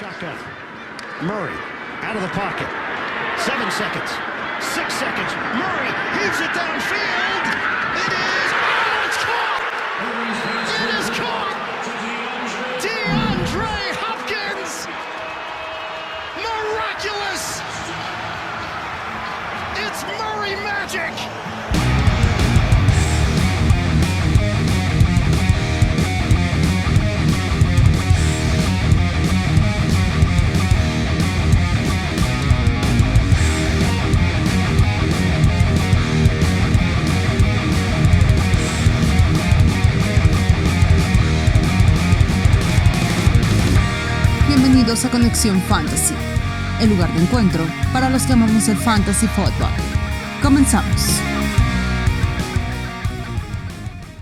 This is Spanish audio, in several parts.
Shotgun. Murray out of the pocket. Seven seconds. Six seconds. Murray heaves it downfield. A Conexión Fantasy, el lugar de encuentro para los que amamos el fantasy football. Comenzamos.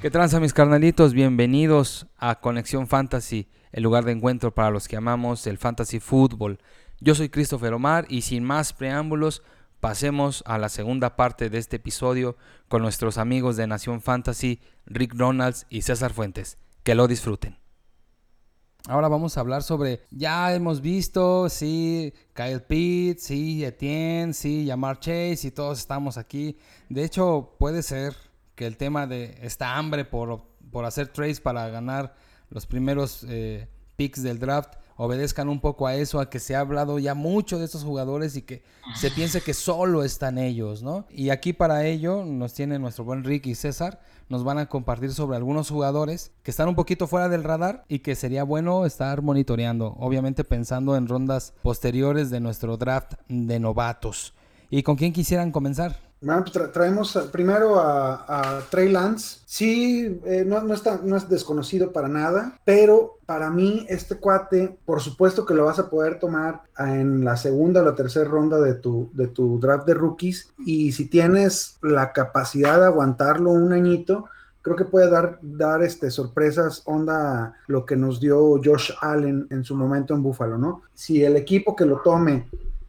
¿Qué tranza mis carnalitos? Bienvenidos a Conexión Fantasy, el lugar de encuentro para los que amamos el fantasy fútbol. Yo soy Christopher Omar y sin más preámbulos, pasemos a la segunda parte de este episodio con nuestros amigos de Nación Fantasy, Rick Ronalds y César Fuentes. Que lo disfruten. Ahora vamos a hablar sobre, ya hemos visto, sí, Kyle Pitts, sí, Etienne, sí, Yamar Chase y todos estamos aquí. De hecho, puede ser que el tema de esta hambre por, por hacer trades para ganar los primeros eh, picks del draft obedezcan un poco a eso, a que se ha hablado ya mucho de estos jugadores y que se piense que solo están ellos, ¿no? Y aquí para ello nos tiene nuestro buen Rick y César, nos van a compartir sobre algunos jugadores que están un poquito fuera del radar y que sería bueno estar monitoreando, obviamente pensando en rondas posteriores de nuestro draft de novatos. ¿Y con quién quisieran comenzar? Pues tra- traemos a- primero a, a Trey Lance. Sí, eh, no, no está, no es desconocido para nada, pero para mí este cuate, por supuesto que lo vas a poder tomar en la segunda o la tercera ronda de tu, de tu draft de rookies. Y si tienes la capacidad de aguantarlo un añito, creo que puede dar, dar este, sorpresas, onda lo que nos dio Josh Allen en su momento en Buffalo, ¿no? Si el equipo que lo tome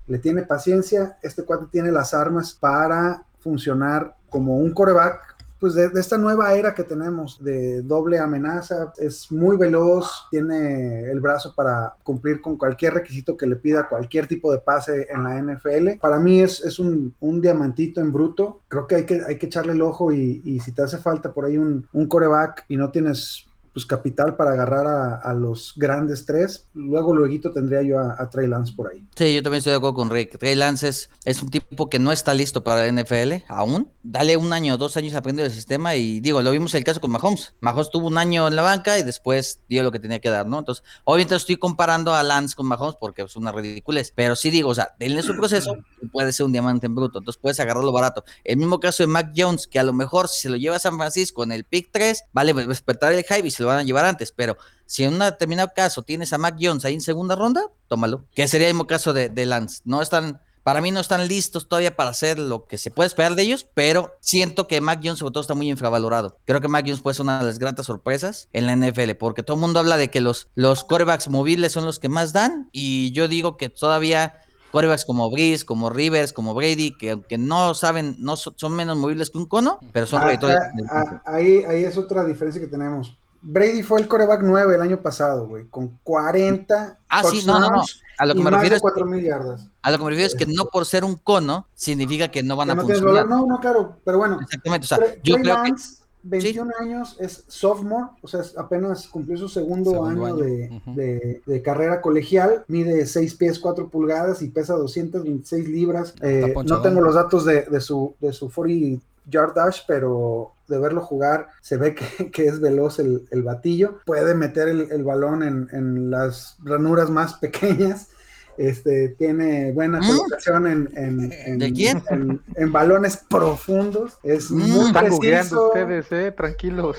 le tiene paciencia, este cuate tiene las armas para funcionar como un coreback, pues de, esta nueva era que tenemos de doble amenaza, es muy veloz, tiene el brazo para cumplir con cualquier requisito que le pida cualquier tipo de pase en la NFL. Para mí es, es un, un diamantito en bruto, creo que hay que, hay que echarle el ojo y, y si te hace falta por ahí un, un coreback y no tienes pues capital para agarrar a, los grandes tres, luego luego tendría yo a, a Trey Lance por ahí. Sí, yo también estoy de acuerdo con Rick. Trey Lance es, un tipo que no está listo para la NFL aún. Dale un año dos años aprendiendo el sistema y digo, lo vimos el caso con Mahomes. Mahomes tuvo un año en la banca y después dio lo que tenía que dar, ¿no? Entonces, obviamente estoy comparando a Lance con Mahomes porque es una ridiculez, pero sí digo, o sea, denle su proceso puede ser un diamante en bruto, entonces puedes agarrarlo barato. El mismo caso de Mac Jones, que a lo mejor si se lo lleva a San Francisco en el pick 3, vale, despertar el hype se lo van a llevar antes, pero si en un determinado caso tienes a Mac Jones ahí en segunda ronda, tómalo. Que sería el mismo caso de, de Lance. No están, para mí no están listos todavía para hacer lo que se puede esperar de ellos, pero siento que Mac Jones sobre todo está muy infravalorado. Creo que Mac Jones puede ser una de las grandes sorpresas en la NFL, porque todo el mundo habla de que los, los quarterbacks móviles son los que más dan, y yo digo que todavía quarterbacks como Breeze, como Rivers, como Brady, que aunque no saben, no so- son menos movibles que un cono, pero son Ah, ah, ah, ahí, ahí es otra diferencia que tenemos. Brady fue el coreback 9 el año pasado, güey, con 40 Ah, sí, no, no, no. A lo que me refiero es 4 mil yardas. A lo que me refiero es que no por ser un cono significa que no van Que a no funcionar. No, no, claro, pero bueno. Exactamente, o sea, Trey- yo creo que Lance, 21 años, es sophomore, o sea, es- apenas cumplió su segundo, Segundo año, año, De, ujú. de- de carrera colegial, mide 6 pies 4 pulgadas y pesa 226 libras. Eh, no tengo los datos de, de su, de su 40 yard dash, pero de verlo jugar se ve que, es veloz el, batillo. Puede meter el, balón en las ranuras más pequeñas. Este, tiene buena Mm. colocación en, en- en- ¿De quién? en- en balones profundos. Es Mm. muy Están preciso. ustedes, eh, tranquilos.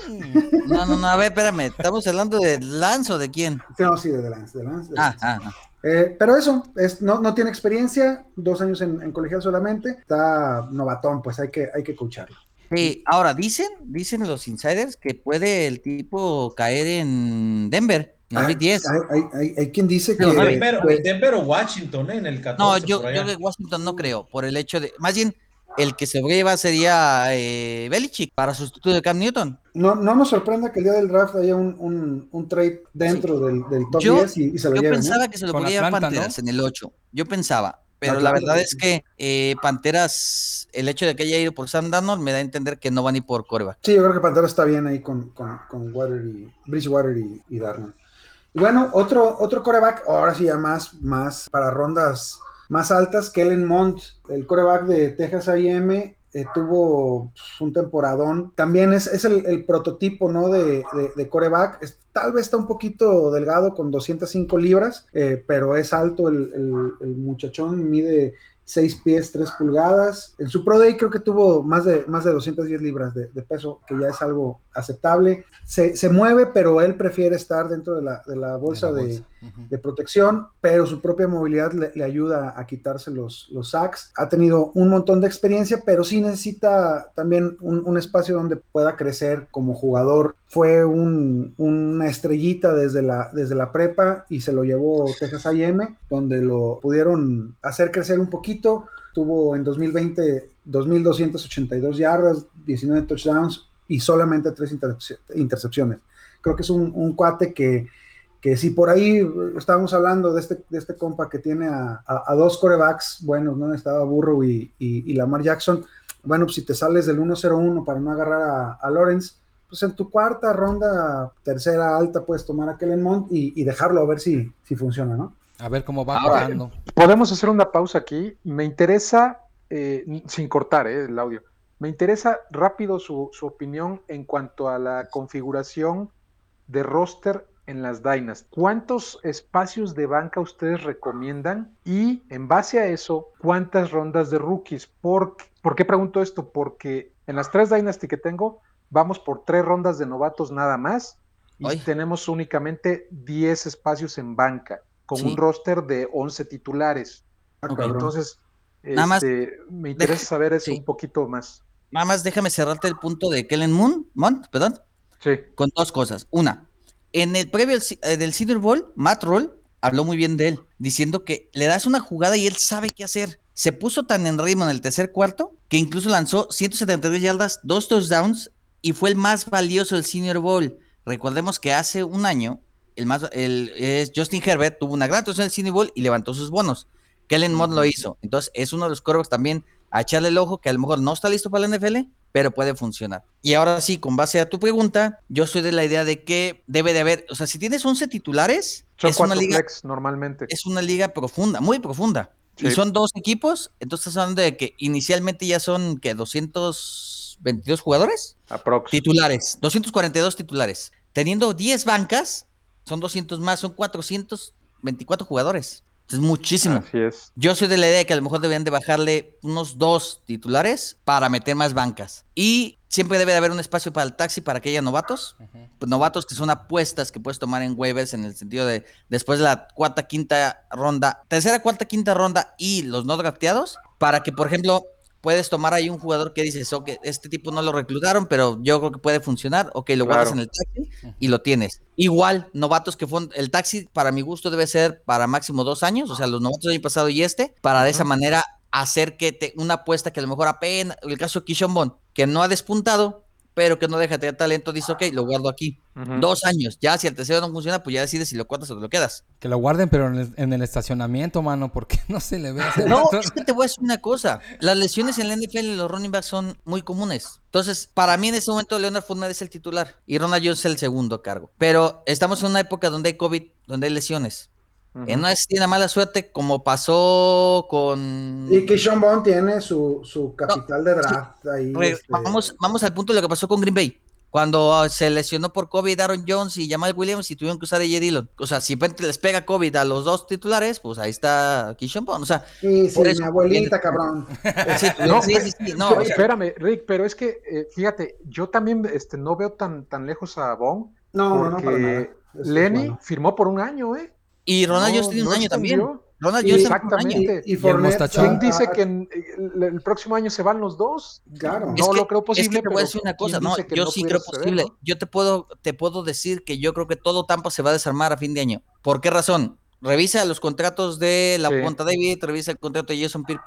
No, no, no, a ver, espérame, ¿estamos hablando de Lance o de quién? No, sí, de Lance, de Lance, de Ah, Lance. ah, ah. Eh, pero eso, es, no, no tiene experiencia, dos años en, en colegial solamente, está novatón, pues hay que, hay que escucharlo. Sí, ahora dicen, dicen los insiders que puede el tipo caer en Denver, en el Hay, Big 10. hay, hay- hay- quien dice que, Pero no, Denver, que- Denver o Washington, ¿eh? en el 14. No, yo, yo de Washington no creo, por el hecho de, más bien, el que se lleva sería eh, Belichick para sustituir de Cam Newton. No, no nos sorprenda que el día del draft haya un, un, trade dentro del, del, top 10 y, se lo Yo lleven, pensaba que se lo podía llevar Panteras en el 8. Yo pensaba. Pero la verdad es que eh, Panteras, el hecho de que haya ido por Sam Darnold me da a entender que no van ni por coreback. Sí, yo creo que Panteras está bien ahí con, con, con Water y, Bridgewater y, y Darnold. Y bueno, otro, otro coreback, ahora sí ya más, más para rondas más altas, Kellen Mond, el coreback de Texas A&M, eh, tuvo pues, un temporadón. También es, es el, prototipo ¿no? de, de, coreback. tal vez está un poquito delgado con 205 libras, eh, pero es alto el, el, el, muchachón, mide 6 pies, 3 pulgadas. En su Pro Day creo que tuvo más de, más de 210 libras de, peso, que ya es algo aceptable. Se, se, mueve, pero él prefiere estar dentro de la, de la bolsa, de, de, protección, pero su propia movilidad le, ayuda a quitarse los, los sacks. Ha tenido un montón de experiencia, pero sí necesita también un, un espacio donde pueda crecer como jugador. Fue un, una estrellita desde la, desde la prepa y se lo llevó Texas A&M, donde lo pudieron hacer crecer un poquito tuvo en 2020 2.282 yardas, 19 touchdowns y solamente 3 intercepciones. Creo que es un, cuate que, que, si por ahí estábamos hablando de este, de este compa que tiene a, dos corebacks buenos, ¿no? Estaba Burrow y, y, Lamar Jackson. Bueno, pues si te sales del 1-0-1 para no agarrar a, a, Lawrence, pues en tu cuarta ronda, tercera alta, puedes tomar a Kellen Mond y, y dejarlo a ver si, si funciona, ¿no? A ver cómo va bajando. Podemos hacer una pausa aquí. Me interesa, eh, sin cortar eh, el audio, me interesa rápido su, opinión en cuanto a la configuración de roster en las Dynas. ¿Cuántos espacios de banca ustedes recomiendan? Y en base a eso, ¿cuántas rondas de rookies? ¿Por, ¿por qué pregunto esto? Porque en las tres Dynasty que tengo, vamos por tres rondas de novatos nada más y tenemos únicamente 10 espacios en banca con un roster de 11 titulares. Ah, Entonces, este, me interesa saber eso un poquito más. Nada más déjame cerrarte el punto de Kellen Moon, Mont, perdón. Sí. Con dos cosas. Una, en el previo eh, del Senior Bowl, Matt Roll habló muy bien de él, diciendo que le das una jugada y él sabe qué hacer. Se puso tan en ritmo en el tercer cuarto que incluso lanzó 172 yardas, dos touchdowns y fue el más valioso del Senior Bowl. Recordemos que hace un año el más, el, Justin Herbert tuvo una gran actuación en el Cine Bowl y levantó sus bonos. Kellen Mond lo hizo. Entonces, es uno de los corebacks también a echarle el ojo, que a lo mejor no está listo para la NFL, pero puede funcionar. Y ahora sí, con base a tu pregunta, yo soy de la idea de que debe de haber, o sea, si tienes 11 titulares, son es una liga normalmente. Es una liga profunda, muy profunda. Y son dos equipos, entonces estás hablando de que inicialmente ya son que 222 jugadores Aprox. titulares, 242 titulares. Teniendo 10 bancas, son 200 más, son 424 jugadores. Es muchísimo. Así es. Yo soy de la idea de que a lo mejor deberían de bajarle unos dos titulares para meter más bancas. Y siempre debe de haber un espacio para el taxi para que haya novatos. pues novatos que son apuestas que puedes tomar en waivers en el sentido de después de la cuarta, quinta ronda, tercera, cuarta, quinta ronda y los no drafteados, para que, por ejemplo, puedes tomar ahí un jugador que dices, ok, este tipo no lo reclutaron, pero yo creo que puede funcionar, ok, lo guardas en el taxi y lo tienes. Igual, novatos que fueron, el taxi para mi gusto debe ser para máximo dos años, o sea, los novatos del año pasado y este, para de esa manera hacer que te, una apuesta que a lo mejor apenas, el caso de Kishon Bond, que no ha despuntado, pero que no deja de tener talento, dice, ok, lo guardo aquí. Dos años. Ya si el tercero no funciona, pues ya decides si lo cuentas o te lo quedas. Que lo guarden, pero en el, estacionamiento, mano, porque no se le ve. No, es que te voy a decir una cosa. Las lesiones en la NFL y los running backs son muy comunes. Entonces, para mí en este momento, Leonard Fournette es el titular y Ronald Jones es el segundo cargo. Pero estamos en una época donde hay COVID, donde hay lesiones. Uh no es tiene mala suerte como pasó con. Y que Sean Bond tiene su, su capital de draft ahí. Este. Vamos, vamos al punto de lo que pasó con Green Bay. Cuando se lesionó por COVID Aaron Jones y Jamal Williams y tuvieron que usar a J. Dillon. O sea, si les pega COVID a los dos titulares, pues ahí está Kishon Bond. O sea, sí, sí, mi abuelita, cabrón. Sí, no, sí, sí, no, espérame, Rick, pero es que, eh, fíjate, yo también este, no veo tan, tan lejos a Bond. No, no, no, Lenny firmó por un año, ¿eh? Y Ronald Jones tiene un año también. Ronald Jones Exactamente. Y, y, dice que el, próximo año se van los dos. Claro. No lo creo posible. Es que te voy a decir una cosa, no, yo sí creo posible. Yo te puedo, te puedo decir que yo creo que todo Tampa se va a desarmar a fin de año. ¿Por qué razón? Revisa los contratos de la sí. David, revisa el contrato de Jason Pierre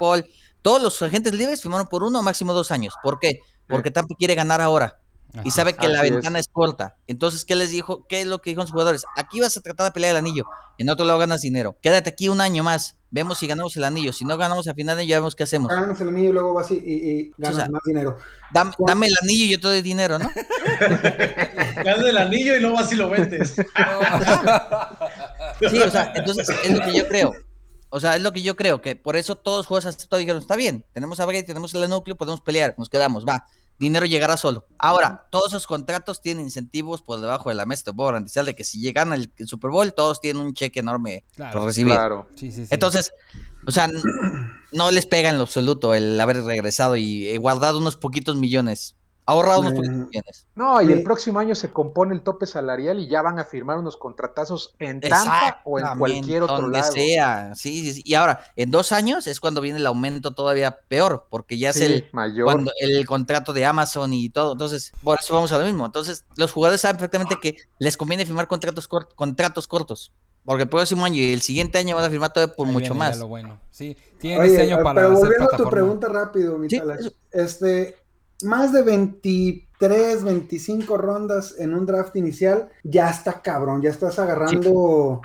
Todos los agentes libres firmaron por uno o máximo dos años. ¿Por qué? Porque Tampa quiere ganar ahora y sabe que la es. ventana es. corta. Entonces, ¿qué les dijo? ¿Qué es lo que dijeron los jugadores? Aquí vas a tratar de pelear el anillo, en otro lado ganas dinero. Quédate aquí un año más, vemos si ganamos el anillo. Si no ganamos a final ya vemos qué hacemos. Ganas el anillo y luego vas y, y- y ganas O sea, más dinero. Dam- dame el anillo y yo te doy dinero, ¿no? Ganas el anillo y luego vas y lo vendes. Sí, o sea, entonces es lo que yo creo. O sea, es lo que yo creo, que por eso todos los jugadores aceptaron y dijeron, está bien, tenemos a Brady, tenemos el núcleo, podemos pelear, nos quedamos, va, dinero llegará solo. Ahora, todos esos contratos tienen incentivos por debajo de la mesa, te puedo garantizar de que si llegan al Super Bowl, todos tienen un cheque enorme Claro. por recibir. Claro. Sí, sí, sí. Entonces, o sea, no les pega en lo absoluto el haber regresado y eh, guardado unos poquitos millones, ahorrado unos poquitos Mm. millones. No, y el próximo año se compone el tope salarial y ya van a firmar unos contratazos en Tampa o en cualquier otro donde lado. sea. Sí, sí, sí. Y ahora, en dos años es cuando viene el aumento todavía peor, porque ya Sí, es el, mayor. cuando, el contrato de Amazon y todo. Entonces, por eso vamos a lo mismo. Entonces, los jugadores saben perfectamente que les conviene firmar contratos, cort- contratos cortos, porque el próximo año y el siguiente año van a firmar todavía por Ahí mucho más. lo bueno. Sí, tienen Oye, este año para pero hacer volviendo a tu pregunta rápido, mi Sí, este, más de 23, 25 rondas en un draft inicial, ya está cabrón, ya estás agarrando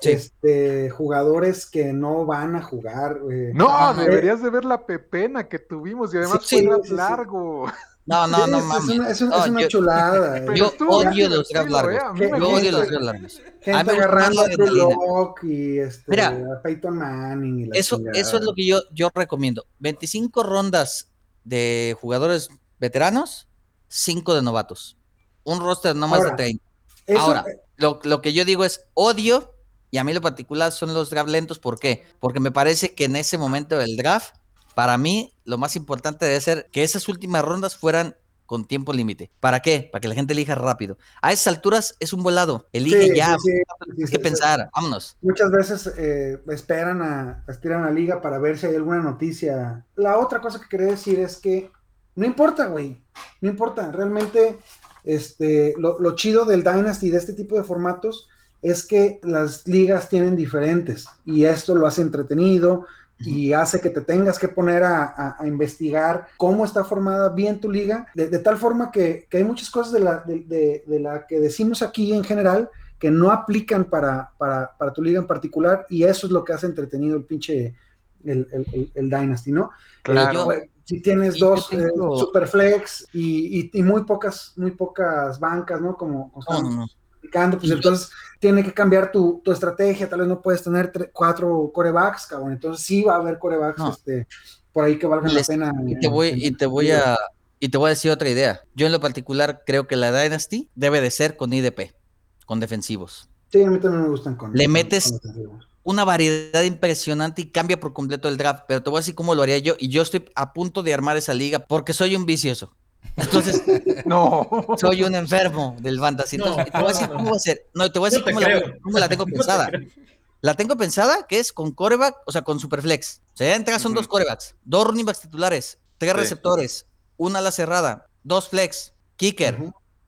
Sí. este, jugadores que no van a jugar. güey. No, Ah, no. deberías de ver la pepena que tuvimos y además Sí, fue largo. No, no, Sí, no es, mames. Es una, es una- No, es una yo- chulada. eh. Yo estuvo odio los draft largos. ¿eh? Yo odio los draft largos. A mí Gente agarrando a Drew adrenalina. Lock y este, Mira, a Peyton Manning. Y la Eso, chingada. eso es lo que yo, yo recomiendo. 25 rondas de jugadores veteranos, 5 de novatos. Un roster no más Ahora, de 30. Eso- Ahora, lo, lo que yo digo es odio, y a mí lo particular son los draft lentos. ¿Por qué? Porque me parece que en ese momento del draft, para mí, lo más importante debe ser que esas últimas rondas fueran con tiempo límite. ¿Para qué? Para que la gente elija rápido. A esas alturas es un volado. Elige Sí, ya, sí, que pensar. Vámonos. Muchas veces eh, esperan a, estiran a liga para ver si hay alguna noticia. La otra cosa que quería decir es que no importa, güey. No importa. Realmente, este, lo, lo chido del Dynasty de este tipo de formatos es que las ligas tienen diferentes y esto lo hace entretenido y hace que te tengas que poner a, a- a investigar cómo está formada bien tu liga, de, de tal forma que, que hay muchas cosas de la, de- de- de la que decimos aquí en general que no aplican para, para, para tu liga en particular y eso es lo que hace entretenido el pinche, el, el- el- el Dynasty, ¿no? Claro. yo- Pues, si tienes dos tengo- eh, Superflex y, y- y muy pocas, muy pocas bancas, ¿no? Como, como No, no, no. Pues entonces tiene que cambiar tu, tu estrategia, tal vez no puedes tener cuatro corebacks, cabrón, entonces sí va a haber corebacks No. este, por ahí que valgan Les- la pena. Y te voy, en- y te voy a, y te voy a decir otra idea. Yo en lo particular creo que la Dynasty debe de ser con IDP, con defensivos. Sí, a mí también me gustan con. Le metes- con defensivos. Una variedad impresionante y cambia por completo el draft, pero te voy a decir cómo lo haría yo. Y yo estoy a punto de armar esa liga porque soy un vicioso. Entonces, No. soy un enfermo del fantasy. Entonces, No, te voy a decir no, cómo no. va a ser. No, te voy a decir No te cómo, la, creo. cómo la tengo te pensada. La tengo pensada que es con coreback, o sea, con superflex. O sea, ya entrada son dos corebacks, dos running backs titulares, tres Sí. receptores, una ala cerrada, dos flex, kicker,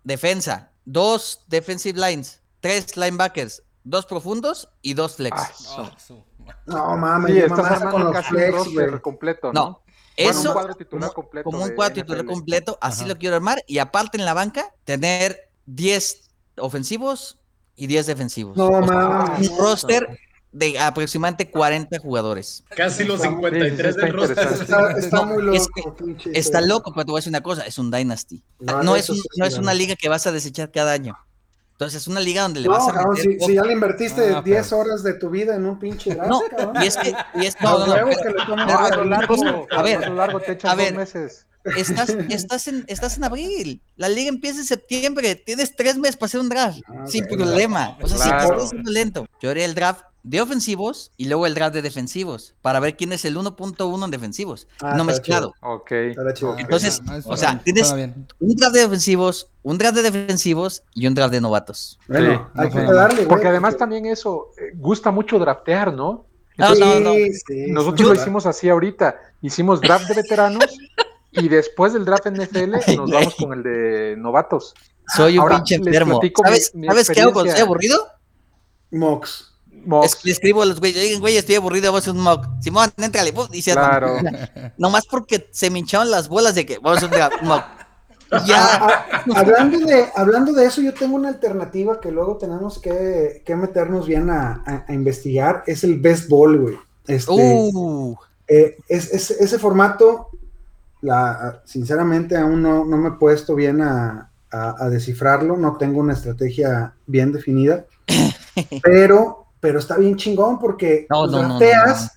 defensa, dos defensive lines, tres linebackers, dos profundos y dos flex. Ah, su- No mames, Sí, estás con los casi un flex, roster completo, ¿no? Bueno, eso un cuadro titular como, completo como un cuadro titular completo, así Ajá. lo quiero armar y aparte en la banca tener 10 ofensivos y 10 defensivos. No O sea, un roster de aproximadamente 40 jugadores. Casi los Sí, 53 sí, del está roster. Está, está No, muy loco. es que pinche Está loco, pero te voy a decir una cosa, es un Dynasty. No, No es, eso un- sí, no es una liga que vas a desechar cada año. Entonces es una liga donde le No, vas a cabrón, meter si, si ya le invertiste Ah, 10 pero- horas de tu vida en un pinche draft, No, cabrón. y es que, y es, no, no, no, pero- que le pero- No, a lo la largo, A ver, a lo largo te echas a ver. dos meses. estás, estás, en, estás en abril. La liga empieza en septiembre. Tienes tres meses para hacer un draft. Ah, sin problema. O sea, si Claro. te estás haciendo lento. Yo haría el draft de ofensivos y luego el draft de defensivos para ver quién es el 1.1 en defensivos. Ah, no mezclado. Ok. Estará chido. Ah, Entonces, ah, o sea, tienes-. Un draft de defensivos, un draft de defensivos y un draft de novatos. Bueno, Sí, hay que darle, güey. Porque además también eso, eh, gusta mucho draftear, ¿no? No, no, no. sí, Nosotros sí, lo hicimos así ahorita. Hicimos draft de veteranos y después del draft NFL nos vamos con el de novatos. Soy un Ahora, pinche enfermo. mi- ¿Sabes, mi ¿sabes qué hago cuando estoy aburrido? Mox. Es- le escribo a los güeyes, oigan, güey, estoy aburrido, vamos a hacer un mock. Simón, entrale, y se. Claro. Nomás porque se me hinchaban las bolas de que vamos a hacer un mock. Ya. Ah, ah, hablando, de, hablando de eso, yo tengo una alternativa que luego tenemos que, que meternos bien a, a- a investigar. Es el best ball, güey. Este, Uh, eh, es, es- ese formato, la, sinceramente, aún no, no me he puesto bien a, a- a descifrarlo. No tengo una estrategia bien definida. pero, pero está bien chingón porque No, pues, no, no, no, drafteas no.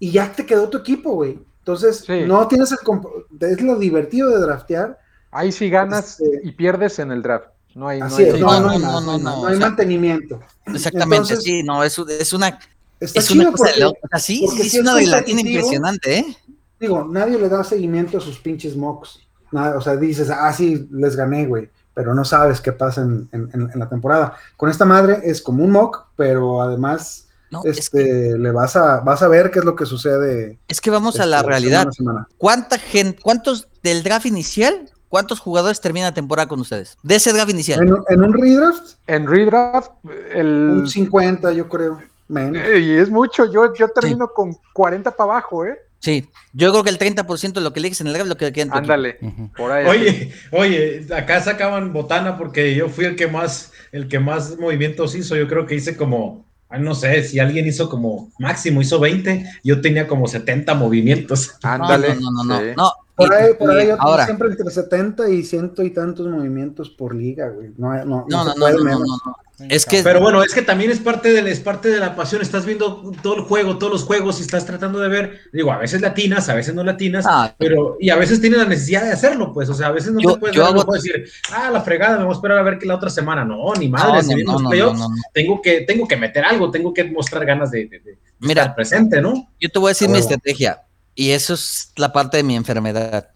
y ya te quedó tu equipo, güey. Entonces, Sí. no tienes el. comp- Es lo divertido de draftear. Ahí sí ganas Este- y pierdes en el draft. No hay, no Así hay- no, no, no, hay no, más, no, no hay no, más, no, no hay o sea, mantenimiento. exactamente, Entonces, sí, no, es, es una, Está es una chido cosa de porque. O sea, sí, es es una competitivo, impresionante, ¿eh? digo, nadie le da seguimiento a sus pinches mocks. Nada, o sea, dices, ah, sí, les gané, güey, pero no sabes qué pasa en, en- en- en la temporada. Con esta madre es como un mock, pero además No, es, este, que, le vas a, vas a ver qué es lo que sucede. es que vamos a este, la realidad. semana a semana. ¿Cuánta gente, cuántos del draft inicial, cuántos jugadores terminan la temporada con ustedes? De ese draft inicial. En, en un redraft, En redraft, el, un 50, yo creo, menos. Eh, y es mucho. Yo, yo termino con 40 para abajo, ¿eh? Sí, yo creo que el 30% de lo que eliges en el draft es lo que queda en tu equipo. Ándale. Por ahí. Oye, oye, acá sacaban botana porque yo fui el que más, el que más movimientos hizo. Yo creo que hice como, ay, no sé, si alguien hizo como máximo hizo 20, yo tenía como 70 movimientos. No, Ándale. no, no, no, sí. no. Por ahí, por ahí yo tengo siempre entre 70 y ciento y tantos movimientos por liga, güey. No, no, no, no, no, no, no, no, no, no. Es que Pero bueno, es que también es parte, de, es parte de la pasión. Estás viendo todo el juego, todos los juegos y estás tratando de ver. Digo, a veces latinas, a veces no latinas, Ah. pero y a veces tienes la necesidad de hacerlo, pues. O sea, a veces no Yo- te puedes, yo ver, no hago- puedes decir, ah, la fregada, me voy a esperar a ver que la otra semana. No, ni no, madre, no, si vienen no, los no, playoffs, no, no. tengo que, tengo que meter algo, tengo que mostrar ganas de, de- de Mira, estar presente, ¿no? Yo te voy a decir A mi estrategia y eso es la parte de mi enfermedad.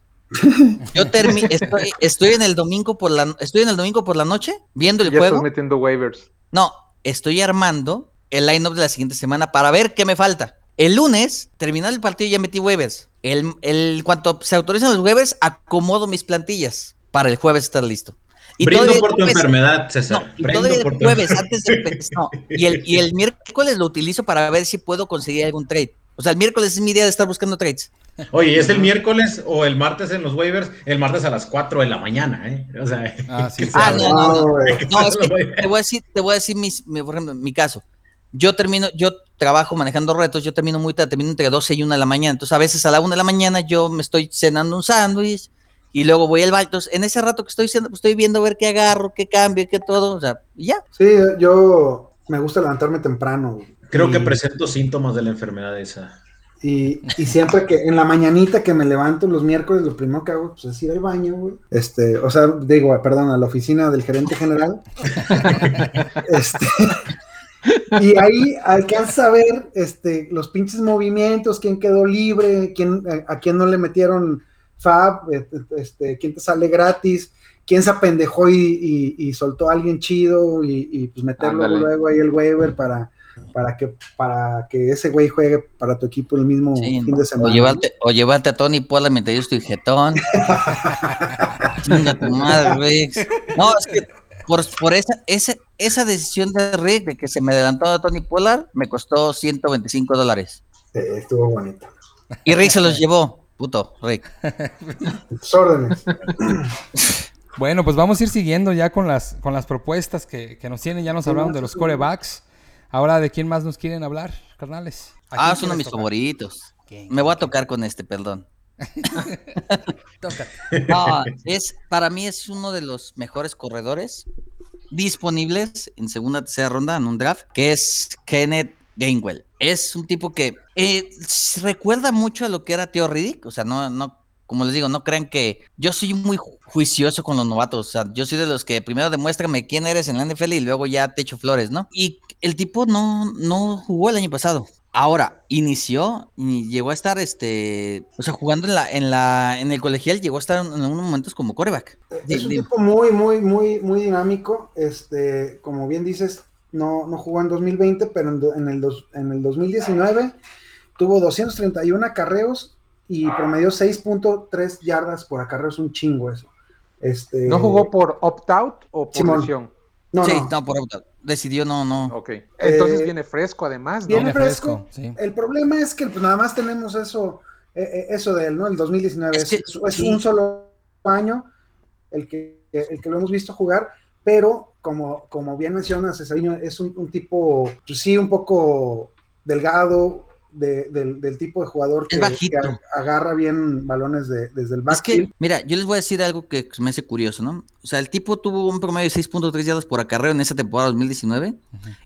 Yo termi- estoy, estoy en el domingo por la estoy en el domingo por la noche viendo el Ya estás juego. metiendo waivers. No, estoy armando el lineup de la siguiente semana para ver qué me falta. El lunes, terminado el partido, ya metí waivers. El, el, cuanto se autorizan los waivers, acomodo mis plantillas para el jueves estar listo. Brindo todavía por tu jueves- enfermedad, no, César. y Brindo todavía por el tu jueves antes de no, y el, y el miércoles lo utilizo para ver si puedo conseguir algún trade. O sea, el miércoles es mi día de estar buscando trades. Oye, ¿es el miércoles o el martes en los waivers? El martes a las 4 de la mañana, ¿eh? O sea, Ah, sí, Ah, no, no, no. güey. No, es que te voy a decir, te voy a decir mis, mi- por ejemplo, mi caso. Yo termino, yo trabajo manejando retos, yo termino muy tarde, termino entre 12 y 1 de la mañana. Entonces, a veces a la 1 de la mañana yo me estoy cenando un sándwich y luego voy al baño. Entonces, en ese rato que estoy cenando, pues, estoy viendo a ver qué agarro, qué cambio, qué todo. O sea, y ya. Sí, yo me gusta levantarme temprano. güey. Creo que presento síntomas de la enfermedad esa. Y, y siempre que en la mañanita que me levanto los miércoles, lo primero que hago pues, es ir al baño, güey. Este, o sea, digo, perdón, a la oficina del gerente general. este, y ahí alcanza a ver este, los pinches movimientos, quién quedó libre, quién, a, a quién no le metieron fab, este, quién te sale gratis, quién se apendejó y, y- y soltó a alguien chido y, y, pues meterlo Ándale. luego ahí el waiver para, para, que, para que ese güey juegue para tu equipo el mismo Sí, fin de semana. o, llevarte, o llevarte a Tony Pola mientras yo estoy jetón. Chinga tu madre, Riggs. No, es que por, por esa, esa, esa decisión de Rick de que se me adelantó a Tony Pollard me costó 125 dólares. Eh, estuvo bonito. Y Rick se los llevó. Puto, Rick. Tus órdenes. Bueno, pues vamos a ir siguiendo ya con las, con las propuestas que, que nos tienen. Ya nos Sí, hablaron de sí, los sí. corebacks. Ahora, ¿de quién más nos quieren hablar, carnales? ¿A Ah, es uno de mis tocar? favoritos. ¿Quién? Me voy a tocar con este, perdón. No, es, para mí es uno de los mejores corredores disponibles en segunda tercera ronda en un draft, que es Kenneth Gainwell. Es un tipo que eh, recuerda mucho a lo que era Theo Riddick, o sea, no, no, como les digo, no crean que yo soy muy ju- juicioso con los novatos, o sea, yo soy de los que primero demuéstrame quién eres en la NFL y luego ya te echo flores, ¿no? Y el tipo no, no jugó el año pasado. Ahora, inició y llegó a estar, este, o sea, jugando en la, en la, en el colegial, llegó a estar en, en unos momentos como coreback. Es un tipo muy, muy, muy, muy dinámico. Este, como bien dices, no, no jugó en 2020, pero en, en el, dos- en el 2019 tuvo 231 acarreos y promedió 6.3 yardas por acarreo. Es un chingo eso. Este, ¿No jugó por opt-out o por Simón. lesión? No, sí, no. no, por opt-out. decidió no, no. Ok. Entonces Eh, viene fresco además, ¿no? Viene fresco. sí. El problema es que pues, nada más tenemos eso, eh, eh, eso de él, ¿no? El 2019 Es es, que- es- es sí. un solo año el que, el que lo hemos visto jugar, pero como, como bien mencionas, Cesariño es un, un tipo, pues, sí, un poco delgado, de- del, del tipo de jugador que, Es agarra bien balones de- desde el Es backfield. que, mira, yo les voy a decir algo que me hace curioso, ¿no? O sea, el tipo tuvo un promedio de 6.3 yardas por acarreo en esa temporada 2019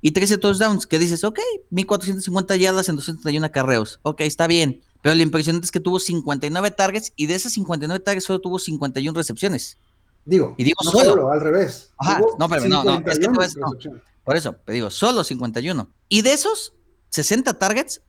y 13 touchdowns, que dices, ok, 1450 yardas en 231 acarreos, ok, está bien. Pero lo impresionante es que tuvo 59 targets y de esas 59 targets solo tuvo 51 recepciones. Digo, y digo no solo. solo, al revés. Ajá, no, pero no, no, es que 51 tú ves- no. Por eso, te digo, solo 51. Y de esos 60 targets,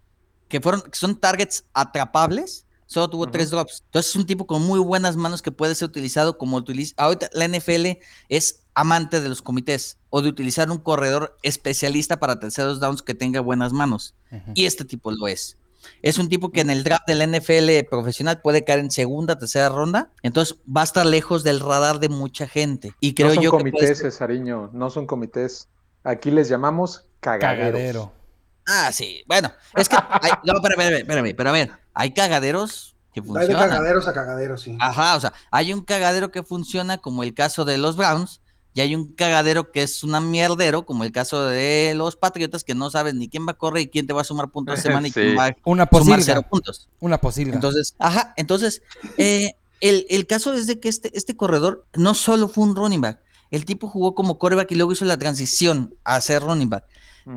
que fueron, que son targets atrapables, solo tuvo tres drops. Entonces es un tipo con muy buenas manos que puede ser utilizado como utiliza. Ahorita la NFL es amante de los comités o de utilizar un corredor especialista para terceros downs que tenga buenas manos. Y este tipo lo es. Es un tipo que en el draft de la NFL profesional puede caer en segunda, tercera ronda. Entonces va a estar lejos del radar de mucha gente. Y creo no son yo que comités, Cesariño, no son comités. Aquí les llamamos cagaderos. Cagadero. Ah, sí. Bueno, es que. hay- no, espérame, espérame, espérame, pero a ver, hay cagaderos que Va de funcionan. cagaderos a cagaderos, sí. Ajá, o sea, hay un cagadero que funciona, como el caso de los Browns, y hay un cagadero que es una mierdero, como el caso de los Patriotas, que no sabes ni quién va a correr y quién te va a sumar puntos de semana y Sí. quién va a Una sumar cero puntos. Una posilga. Entonces, ajá, entonces, eh, el, el caso es de que este, este corredor no solo fue un running back, el tipo jugó como coreback y luego hizo la transición a ser running back.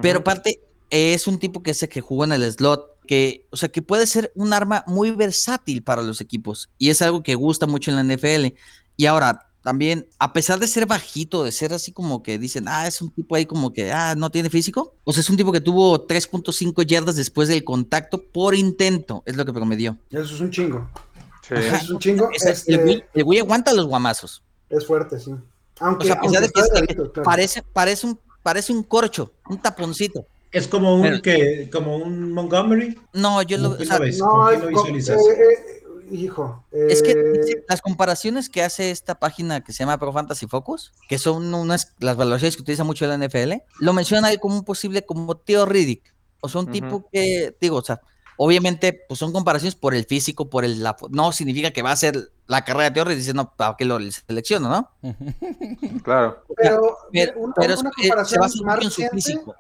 Pero eh, es un tipo que sé que jugó en el slot, que, o sea, que puede ser un arma muy versátil para los equipos. Y es algo que gusta mucho en la NFL. Y ahora, también, a pesar de ser bajito, de ser así como que dicen, ah, es un tipo ahí como que, ah, no tiene físico. O sea, es un tipo que tuvo 3.5 yardas después del contacto por intento, es lo que promedió. Eso es un chingo. Sí. Ajá. Eso es un chingo. Ese- este, el, güey, el güey aguanta los guamazos. es fuerte, sí. O Aunque, sea, a pesar aunque de que, es- claro. parece, parece, un, parece un corcho, un taponcito. Es como un Pero- que, como un Montgomery. No, yo lo, ¿Cómo o sea, lo ves? No, ¿Con es lo visualizas? eh, eh, hijo. Es que eh, las comparaciones que hace esta página que se llama Pro Fantasy Focus, que son unas las valoraciones que utiliza mucho la NFL, lo menciona ahí como un posible como Theo Riddick. O sea, un tipo que, digo, o sea, obviamente, pues son comparaciones por el físico, por el. la- no significa que va a ser la carrera de Theo Riddick, dice, no, ¿para qué lo selecciono, no? Claro. pero, Pero, una, pero una se comparación basa más mucho en su físico.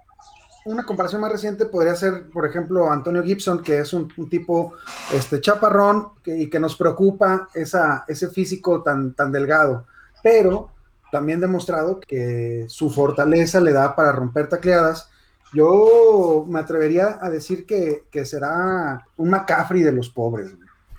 Una comparación más reciente podría ser, por ejemplo, Antonio Gibson, que es un, un tipo este, chaparrón que, y que nos preocupa esa, ese físico tan, tan delgado, pero también demostrado que su fortaleza le da para romper tacleadas. Yo me atrevería a decir que, que será un McCaffrey de los pobres.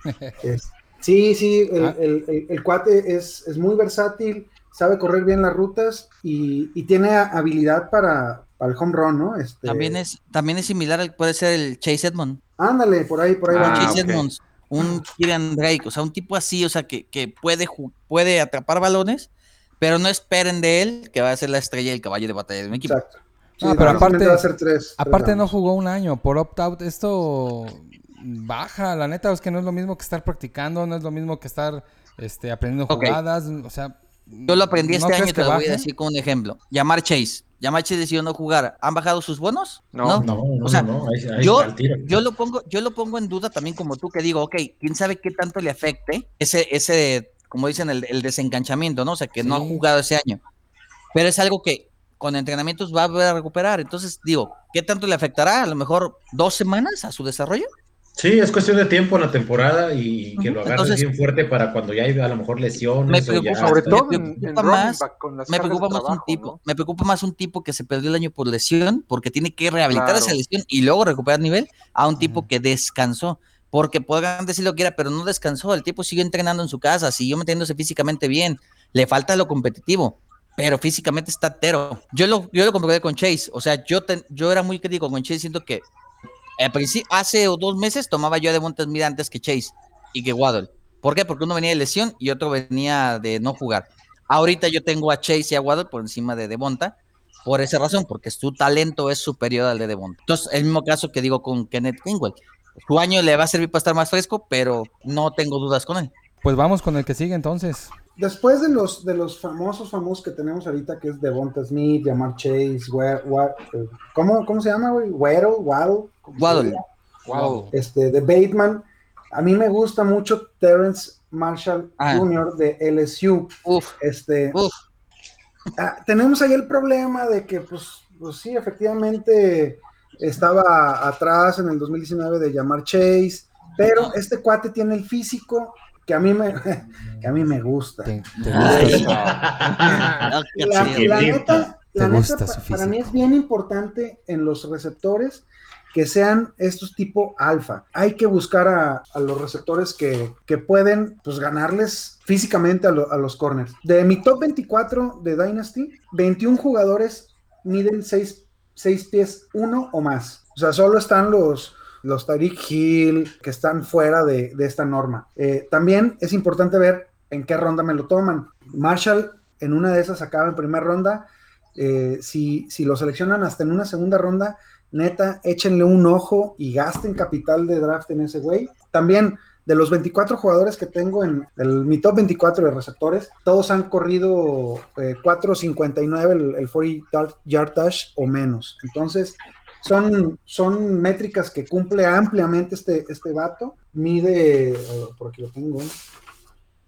Es- sí, sí, el, Ah. el- el- el cuate es, es muy versátil, sabe correr bien las rutas y, y tiene habilidad para, para el home run, ¿no? Este, También es, también es similar, al- puede ser el Chase Edmond. Ándale, por ahí, por ahí Ah, va. Chase ok. Edmonds, un Kieran Drake, o sea, un tipo así, o sea, que, que puede, puede atrapar balones, pero no esperen de él que va a ser la estrella y el caballo de batalla de un equipo. Exacto. Sí, Ah, pero aparte- va a ser tres- tres Aparte no jugó un año por opt-out. Esto baja, la neta es que no es lo mismo que estar practicando, no es lo mismo que estar este, aprendiendo jugadas. O sea, Yo lo aprendí ¿no este año, que te lo voy a decir con un ejemplo. Llamar Chase. Llamar Chase decidió no jugar. ¿Han bajado sus bonos? No. No, no, O sea, no, ahí, ahí yo, está el tiro. yo lo pongo, yo lo pongo en duda también como tú que digo, ok, quién sabe qué tanto le afecte ese, ese, como dicen, el, el desenganchamiento, ¿no? O sea, que no ha jugado ese año. Pero es algo que con entrenamientos va a volver a recuperar. Entonces, digo, ¿qué tanto le afectará? A lo mejor dos semanas a su desarrollo. Sí, es cuestión de tiempo en la temporada y que lo agarres entonces- bien fuerte para cuando ya hay a lo mejor lesiones. Me o ya preocupa, Sobre todo en, en más- back con las Me cargas de preocupa más un tipo, ¿no? me preocupa más un tipo que se perdió el año por lesión, porque tiene que rehabilitar Claro. esa lesión y luego recuperar nivel, a un tipo que descansó. Porque podrán decir lo que quiera, pero no descansó. El tipo siguió entrenando en su casa, siguió metiéndose físicamente bien. Le falta lo competitivo, pero físicamente está entero. Yo lo, yo lo comprobé con Chase. O sea, yo, ten- yo era muy crítico con Chase, siento que hace o dos meses tomaba yo a Devonta Smith antes que Chase y que Waddle. ¿Por qué? Porque uno venía de lesión y otro venía de no jugar. Ahorita yo tengo a Chase y a Waddle por encima de Devonta por esa razón, porque su talento es superior al de Devonta. Entonces, el mismo caso que digo con Kenneth Gainwell. Su año le va a servir para estar más fresco, pero no tengo dudas con él. Pues vamos con el que sigue entonces. Después de los, de los famosos, famosos que tenemos ahorita, que es Devonta Smith, Jamar Chase, eh, ¿cómo, ¿cómo se llama, güey? Waddle, Waddle. Waddle. Wow. Este, de Bateman. A mí me gusta mucho Terrence Marshall ah. Jr. de LSU. Uf. Este, ah, tenemos ahí el problema de que, pues, pues sí, efectivamente estaba atrás en el 2019 de Jamar Chase, pero este cuate tiene el físico que a mí me, que a mí me gusta. la, neta, para mí es bien importante en los receptores que sean estos tipo alfa. Hay que buscar a, los receptores que, pueden pues, ganarles físicamente a, los corners. De mi top 24 de Dynasty, 21 jugadores miden 6, pies 1 o más. O sea, solo están los, los Tariq Hill que están fuera de, esta norma. Eh, también es importante ver en qué ronda me lo toman. Marshall en una de esas acaba en primera ronda. Eh, si, si lo seleccionan hasta en una segunda ronda, neta, échenle un ojo y gasten capital de draft en ese güey. También de los 24 jugadores que tengo en mi top 24 de receptores, todos han corrido 4.59 eh, el, 40 yard dash o menos. Entonces, son, son métricas que cumple ampliamente este, este vato. Mide, por aquí lo tengo,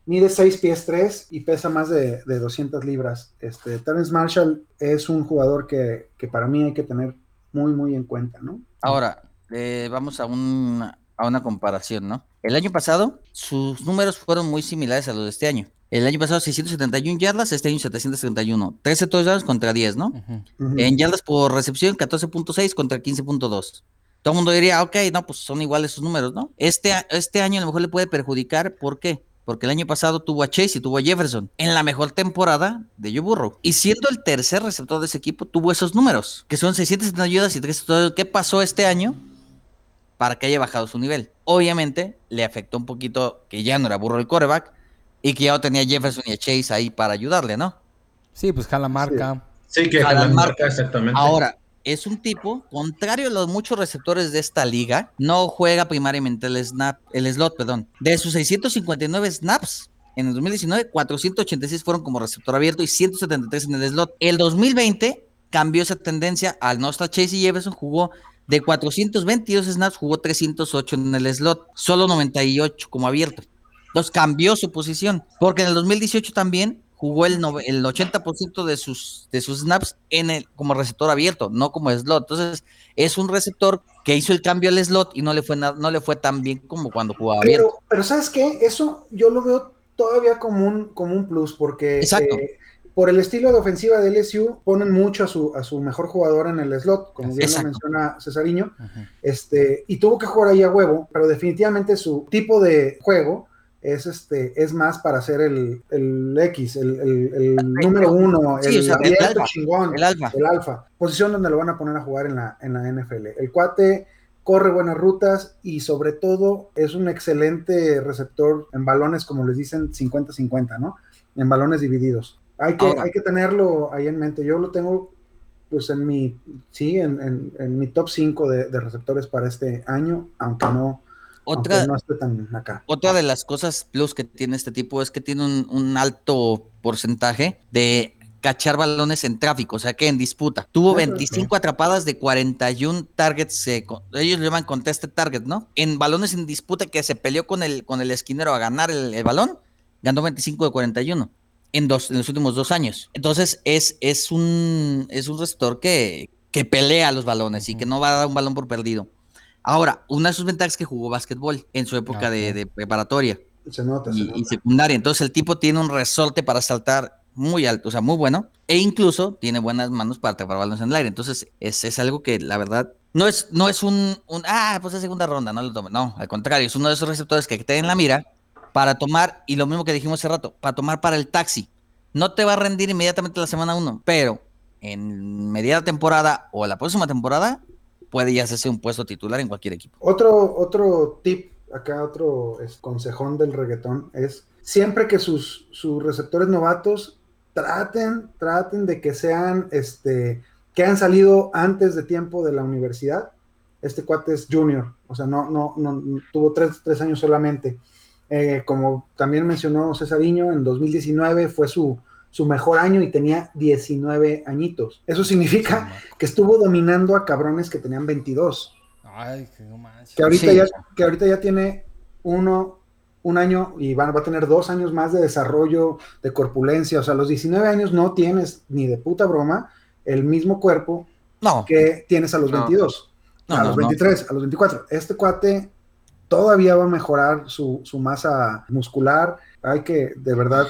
mide 6 pies 3 y pesa más de, 200 libras. Este, Terence Marshall es un jugador que, que para mí hay que tener muy, muy en cuenta, ¿no? Ahora, eh, vamos a, un, a una comparación, ¿no? El año pasado, sus números fueron muy similares a los de este año. El año pasado 671 yardas, este año 731. 13 touchdowns contra 10, ¿no? En yardas por recepción, 14.6 contra 15.2. Todo el mundo diría, ok, no, pues son iguales sus números, ¿no? Este, este año a lo mejor le puede perjudicar, ¿por qué? Porque el año pasado tuvo a Chase y tuvo a Jefferson en la mejor temporada de Joe Burrow. Y siendo el tercer receptor de ese equipo, tuvo esos números, que son 670 ayudas y 3 ¿Qué pasó este año para que haya bajado su nivel? Obviamente le afectó un poquito que ya no era Burrow el coreback y que ya no tenía Jefferson y a Chase ahí para ayudarle, ¿no? Sí, pues jala marca. Sí, que jala marca, exactamente. Ahora, es un tipo, contrario a los muchos receptores de esta liga, no juega primariamente el snap, el slot, perdón. De sus 659 snaps, en el 2019, 486 fueron como receptor abierto y 173 en el slot. El 2020 cambió esa tendencia al no estar Chase Jefferson, jugó de 422 snaps, jugó 308 en el slot, solo 98 como abierto. Entonces cambió su posición, porque en el 2018 también jugó el, el 80% de sus, de sus snaps en el, como receptor abierto, no como slot. Entonces, es un receptor que hizo el cambio al slot y no le fue, no le fue tan bien como cuando jugaba pero, abierto. Pero, ¿sabes qué? Eso yo lo veo todavía como un, como un plus, porque eh, por el estilo de ofensiva de LSU ponen mucho a su, a su mejor jugador en el slot, como bien lo menciona Cesariño, este, y tuvo que jugar ahí a huevo, pero definitivamente su tipo de juego es este es más para hacer el, el X, el, el, número uno, el, alfa, chingón, el alfa. el alfa, posición donde lo van a poner a jugar en la, en la NFL. El cuate corre buenas rutas y sobre todo es un excelente receptor en balones, como les dicen, 50-50, ¿no? En balones divididos. Hay que, hay que tenerlo ahí en mente. Yo lo tengo pues en mi, sí, en, en, mi top 5 de, de receptores para este año, aunque no, otra, otra de las cosas plus que tiene este tipo es que tiene un, alto porcentaje de cachar balones en tráfico, o sea que en disputa. Tuvo 25 atrapadas de 41 targets, ellos lo llaman contested target, ¿no? En balones en disputa que se peleó con el, con el esquinero a ganar el, balón, ganó 25 de 41 en, dos, en los últimos dos años. Entonces es, es, un, es un receptor que, que pelea los balones y que no va a dar un balón por perdido. Ahora, una de sus ventajas es que jugó básquetbol en su época de, preparatoria. Se nota, y, secundaria. Entonces el tipo tiene un resorte para saltar muy alto, o sea, muy bueno. E incluso tiene buenas manos para atrapar balones en el aire. Entonces es, es algo que la verdad no es, no es un, un, ah, pues es segunda ronda, no lo tome. No, al contrario, es uno de esos receptores que te en la mira para tomar, y lo mismo que dijimos hace rato, para tomar para el taxi. No te va a rendir inmediatamente la semana uno, pero en media temporada o la próxima temporada puede ya hacerse un puesto titular en cualquier equipo. Otro, otro tip, acá otro es, consejón del reggaetón, es siempre que sus, sus receptores novatos traten, traten de que sean, este, que han salido antes de tiempo de la universidad. Este cuate es junior, o sea, no, no, no tuvo tres, tres años solamente. Eh, como también mencionó Cesariño, en 2019 fue su, su mejor año y tenía 19 añitos. Eso significa que estuvo dominando a cabrones que tenían 22. Ay, manches. Que ahorita, Sí. ya, que ahorita ya tiene uno, un año y van, va a tener dos años más de desarrollo, de corpulencia. O sea, a los 19 años no tienes ni de puta broma el mismo cuerpo No, que tienes a los No. 22, No, a no, los no. 23, a los 24. Este cuate todavía va a mejorar su, su masa muscular. Hay que, de verdad,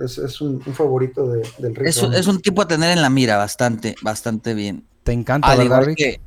es, es un, un favorito de- del Rick es, un tipo a tener en la mira bastante, bastante bien. Te encanta, Al ¿verdad, igual Rick? que,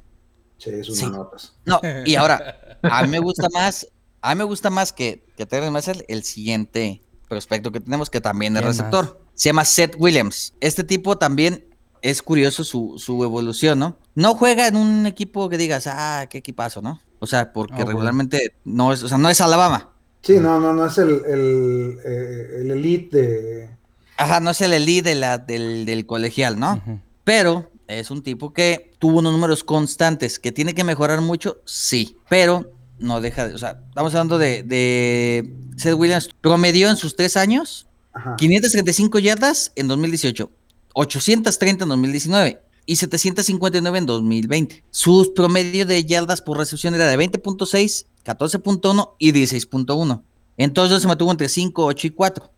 Sí, es una Sí. notas. No, y ahora, a mí me gusta más, a mí me gusta más que, que Terrence Marshall el siguiente prospecto que tenemos, que también es ¿Quién receptor. Se llama Seth Williams. Este tipo también es curioso su, su evolución, ¿no? No juega en un equipo que digas, ah, qué equipazo, ¿no? O sea, porque bueno. regularmente no es, o sea, no es Alabama. Sí, no, no, no es el, el, eh, el elite de... Ajá, no es el elite de la, del, del colegial, ¿no? Pero es un tipo que tuvo unos números constantes, que tiene que mejorar mucho, sí, pero no deja de, o sea, estamos hablando de, de Seth Williams, promedió en sus tres años Ajá. 535 yardas en 2018, 830 en 2019 y 759 en 2020. Su promedio de yardas por recepción era de 20.6, 14.1 y 16.1. Entonces se mantuvo entre 5, 8 y 4.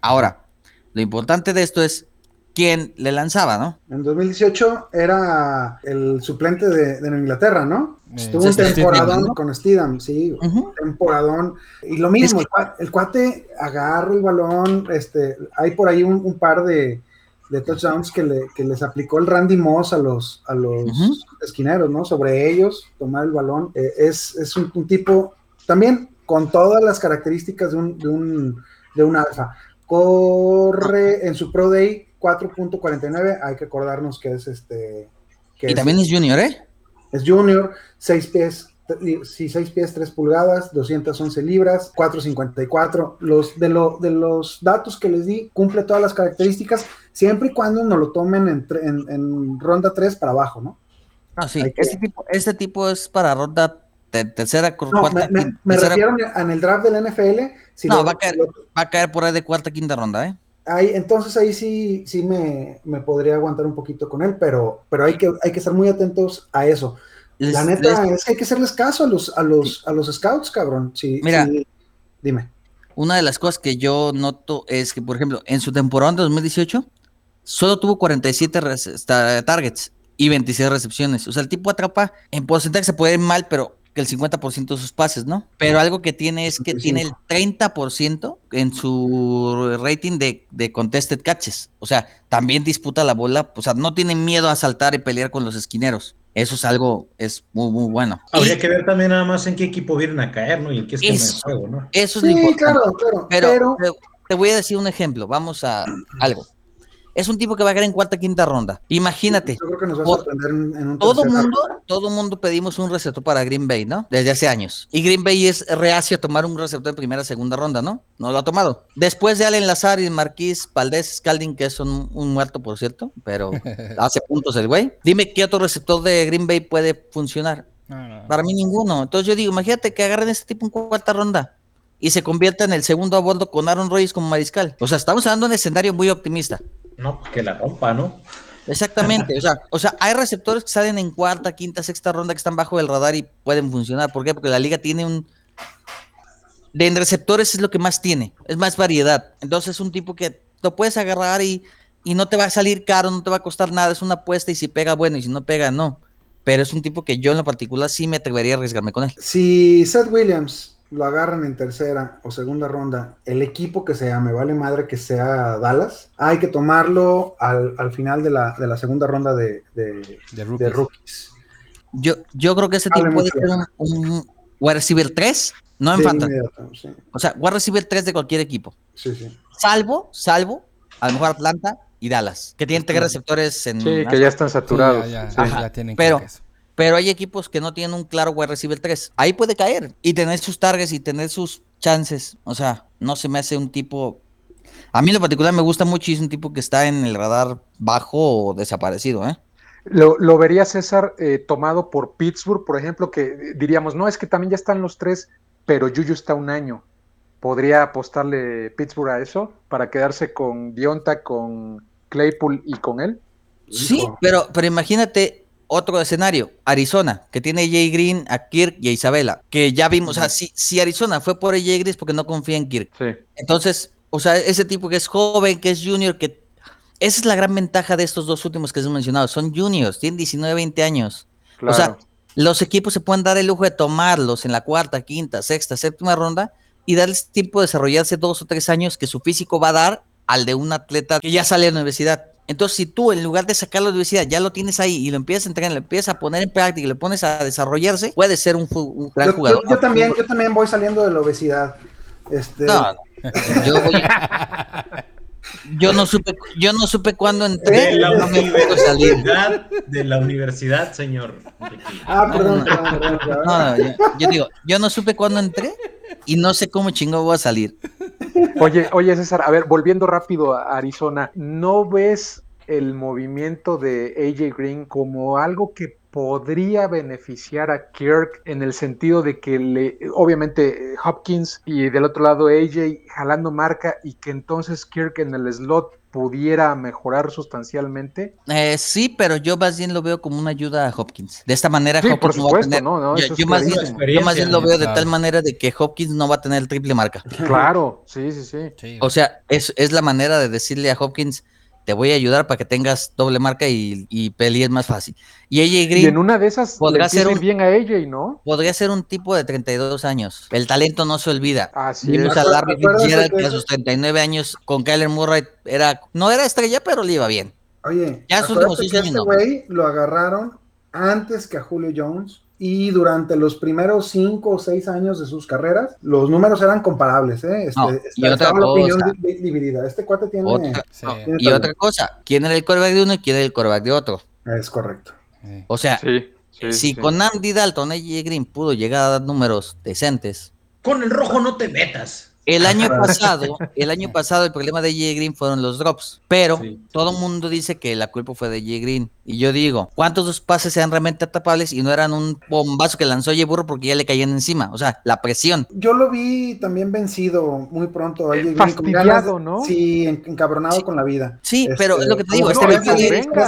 Ahora, lo importante de esto es quién le lanzaba, ¿no? En 2018 era el suplente de, de Inglaterra, ¿no? Eh, Estuvo un temporadón con Steedham, sí, Ujú. temporadón. Y lo mismo, Es el, cua- el cuate agarra el balón, este, hay por ahí un, un par de, de touchdowns que, le, que les aplicó el Randy Moss a los, a los esquineros, ¿no? Sobre ellos, tomar el balón. Eh, es es un, un tipo, también con todas las características de un, de un, de un alfa. Corre en su Pro Day 4.49, hay que acordarnos que es este... Que Y es- también es junior, ¿eh? es junior, 6 pies, sí, 6 pies, 3 pulgadas, 211 libras, 454. Los, de, lo, de los datos que les di, cumple todas las características, siempre y cuando nos lo tomen en, en- en ronda 3 para abajo, ¿no? No, sí. Que- Este tipo, este tipo es para ronda te- tercera, No, cuarta, me, me- refiero en el draft del NFL. Si No, lo- va a caer. lo- va a caer por ahí de cuarta, quinta ronda, ¿eh? ahí, entonces ahí sí, sí me, me podría aguantar un poquito con él, pero, pero hay, que, hay que estar muy atentos a eso. La neta les- es que hay que hacerles caso a los, a los, a los scouts, cabrón. Sí, Mira. sí. dime. una de las cosas que yo noto es que, por ejemplo, en su temporada de 2018, solo tuvo 47 res- esta- targets y 26 recepciones. O sea, el tipo atrapa en porcentaje se puede ir mal, pero que el 50% de sus pases, ¿no? Pero algo que tiene es que tiene el 30% en su rating de, de contested catches. O sea, también disputa la bola, o sea, no tiene miedo a saltar y pelear con los esquineros. Eso es algo, es muy, muy bueno. Habría Y que ver también nada más en qué equipo vienen a caer, ¿no? Y en qué esquema Eso. de juego, ¿no? eso es lo Sí, importante. claro, claro. Pero, pero te, te voy a decir un ejemplo. Vamos a algo. Es un tipo que va a caer en cuarta, quinta ronda. Imagínate, Yo creo que nos va a sorprender en, en un todo mundo, todo mundo pedimos un receptor para Green Bay, ¿no? Desde hace años. Y Green Bay es reacio a tomar un receptor en primera, segunda ronda, ¿no? No lo ha tomado. Después de Allen Lazar y Marquís Valdés Scalding, que es un, un muerto, por cierto, pero hace puntos el güey. Dime qué otro receptor de Green Bay puede funcionar. No, no. Para mí ninguno. Entonces yo digo, imagínate que agarren a este tipo en cuarta ronda y se convierta en el segundo a bordo con Aaron Rodgers como mariscal. O sea, estamos hablando de un escenario muy optimista. No, pues que la rompa, ¿no? Exactamente. O sea, o sea, hay receptores que salen en cuarta, quinta, sexta ronda que están bajo el radar y pueden funcionar. ¿Por qué? Porque la liga tiene un... De en receptores es lo que más tiene. Es más variedad. Entonces es un tipo que lo puedes agarrar y, y no te va a salir caro, no te va a costar nada. Es una apuesta y si pega, bueno, y si no pega, no. Pero es un tipo que yo en lo particular sí me atrevería a arriesgarme con él. Si Seth Williams lo agarran en tercera o segunda ronda, el equipo que sea, me vale madre que sea Dallas, hay que tomarlo al, al final de la, de la segunda ronda de, de, De de rookies. rookies. Yo, yo creo que ese tipo puede ser un, un wide receiver 3, no en fantasy. sí, O sea, wide receiver 3 de cualquier equipo. sí, sí. Salvo, salvo, a lo mejor Atlanta y Dallas, que tienen tres receptores en. Sí, que ya están Sí, saturados. ya, ya, Sí. Ajá, ya tienen pero- como que eso. Pero hay equipos que no tienen un claro wide receiver 3. Ahí puede caer y tener sus targets y tener sus chances. O sea, no se me hace un tipo. A mí en lo particular me gusta mucho y es un tipo que está en el radar bajo o desaparecido, ¿eh? Lo, lo vería César eh, tomado por Pittsburgh, por ejemplo, que diríamos, no, es que también ya están los tres, pero Yuyu está un año. ¿Podría apostarle Pittsburgh a eso para quedarse con Dionta, con Claypool y con él? Sí, pero, pero imagínate otro escenario, Arizona, que tiene a Jay Green, a Kirk y a Isabela, que ya vimos, o sea, si, si Arizona fue por Jay Green es porque no confía en Kirk. Sí. Entonces, o sea, ese tipo que es joven, que es junior, que esa es la gran ventaja de estos dos últimos que hemos mencionado, son juniors, tienen 19, 20 años. Claro. O sea, los equipos se pueden dar el lujo de tomarlos en la cuarta, quinta, sexta, séptima ronda y darles tiempo de desarrollarse dos o tres años que su físico va a dar al de un atleta que ya sale de la universidad. Entonces, si tú en lugar de sacarlo de la universidad ya lo tienes ahí y lo empiezas a entrenar, lo empiezas a poner en práctica y lo pones a desarrollarse, puede ser un, gran Yo, jugador. yo también, yo también voy saliendo de la obesidad. Este, No, no. Yo, voy- yo no supe, yo no supe cuándo entré. De la no universidad, de la universidad, señor. Ah, perdón, No, perdón, perdón, perdón. No, no, yo, yo digo, yo no supe cuándo entré y no sé cómo chingo voy a salir. Oye, oye, César, a ver, volviendo rápido a Arizona, ¿no ves el movimiento de AJ Green como algo que podría beneficiar a Kirk en el sentido de que le, obviamente eh, Hopkins y del otro lado AJ jalando marca y que entonces Kirk en el slot pudiera mejorar sustancialmente? Eh, sí, pero yo más bien lo veo como una ayuda a Hopkins. De esta manera, Sí, Hopkins por no va a tener- no, no, yo, más bien, clarísimo. yo más bien lo veo de tal manera de que Hopkins no va a tener triple marca. Claro, sí, sí, sí. O sea, es, es la manera de decirle a Hopkins, te voy a ayudar para que tengas doble marca y, y pelees más fácil. Y AJ Y en Green una de esas empieza ser un- bien a AJ, ¿no? podría ser un tipo de 32 años. El talento no se olvida. Así Vimos es. a Larry Fitzgerald que a sus 39 años con Kyler Murray era, no era estrella, pero le iba bien. Oye, Ya sus últimos que años este no. lo agarraron antes que a Julio Jones y durante los primeros cinco o seis años de sus carreras, los números eran comparables, ¿eh? Este, No, y otra estaba la opinión cosa. di- di- dividida. Este cuate tiene... Otra- Sí, tiene Y otra cosa, ¿quién era el coreback de uno y quién era el coreback de otro? Es correcto. sí. O sea, Sí, sí, si sí. con Andy Dalton AJ Green pudo llegar a dar números decentes, Con el rojo no te metas. El año pasado, el año pasado el problema de AJ Green fueron los drops, pero Sí. todo el mundo dice que la culpa fue de AJ Green. Y yo digo, ¿cuántos dos pases eran realmente atrapables y no eran un bombazo que lanzó AJ Burro porque ya le caían encima? O sea, la presión. Yo lo vi también vencido muy pronto. Eh, AJ Green, con fastidiado, ganas de- ¿no? Sí, en- encabronado Sí. con la vida. Sí, pero es lo que te digo, como este de- ahí, No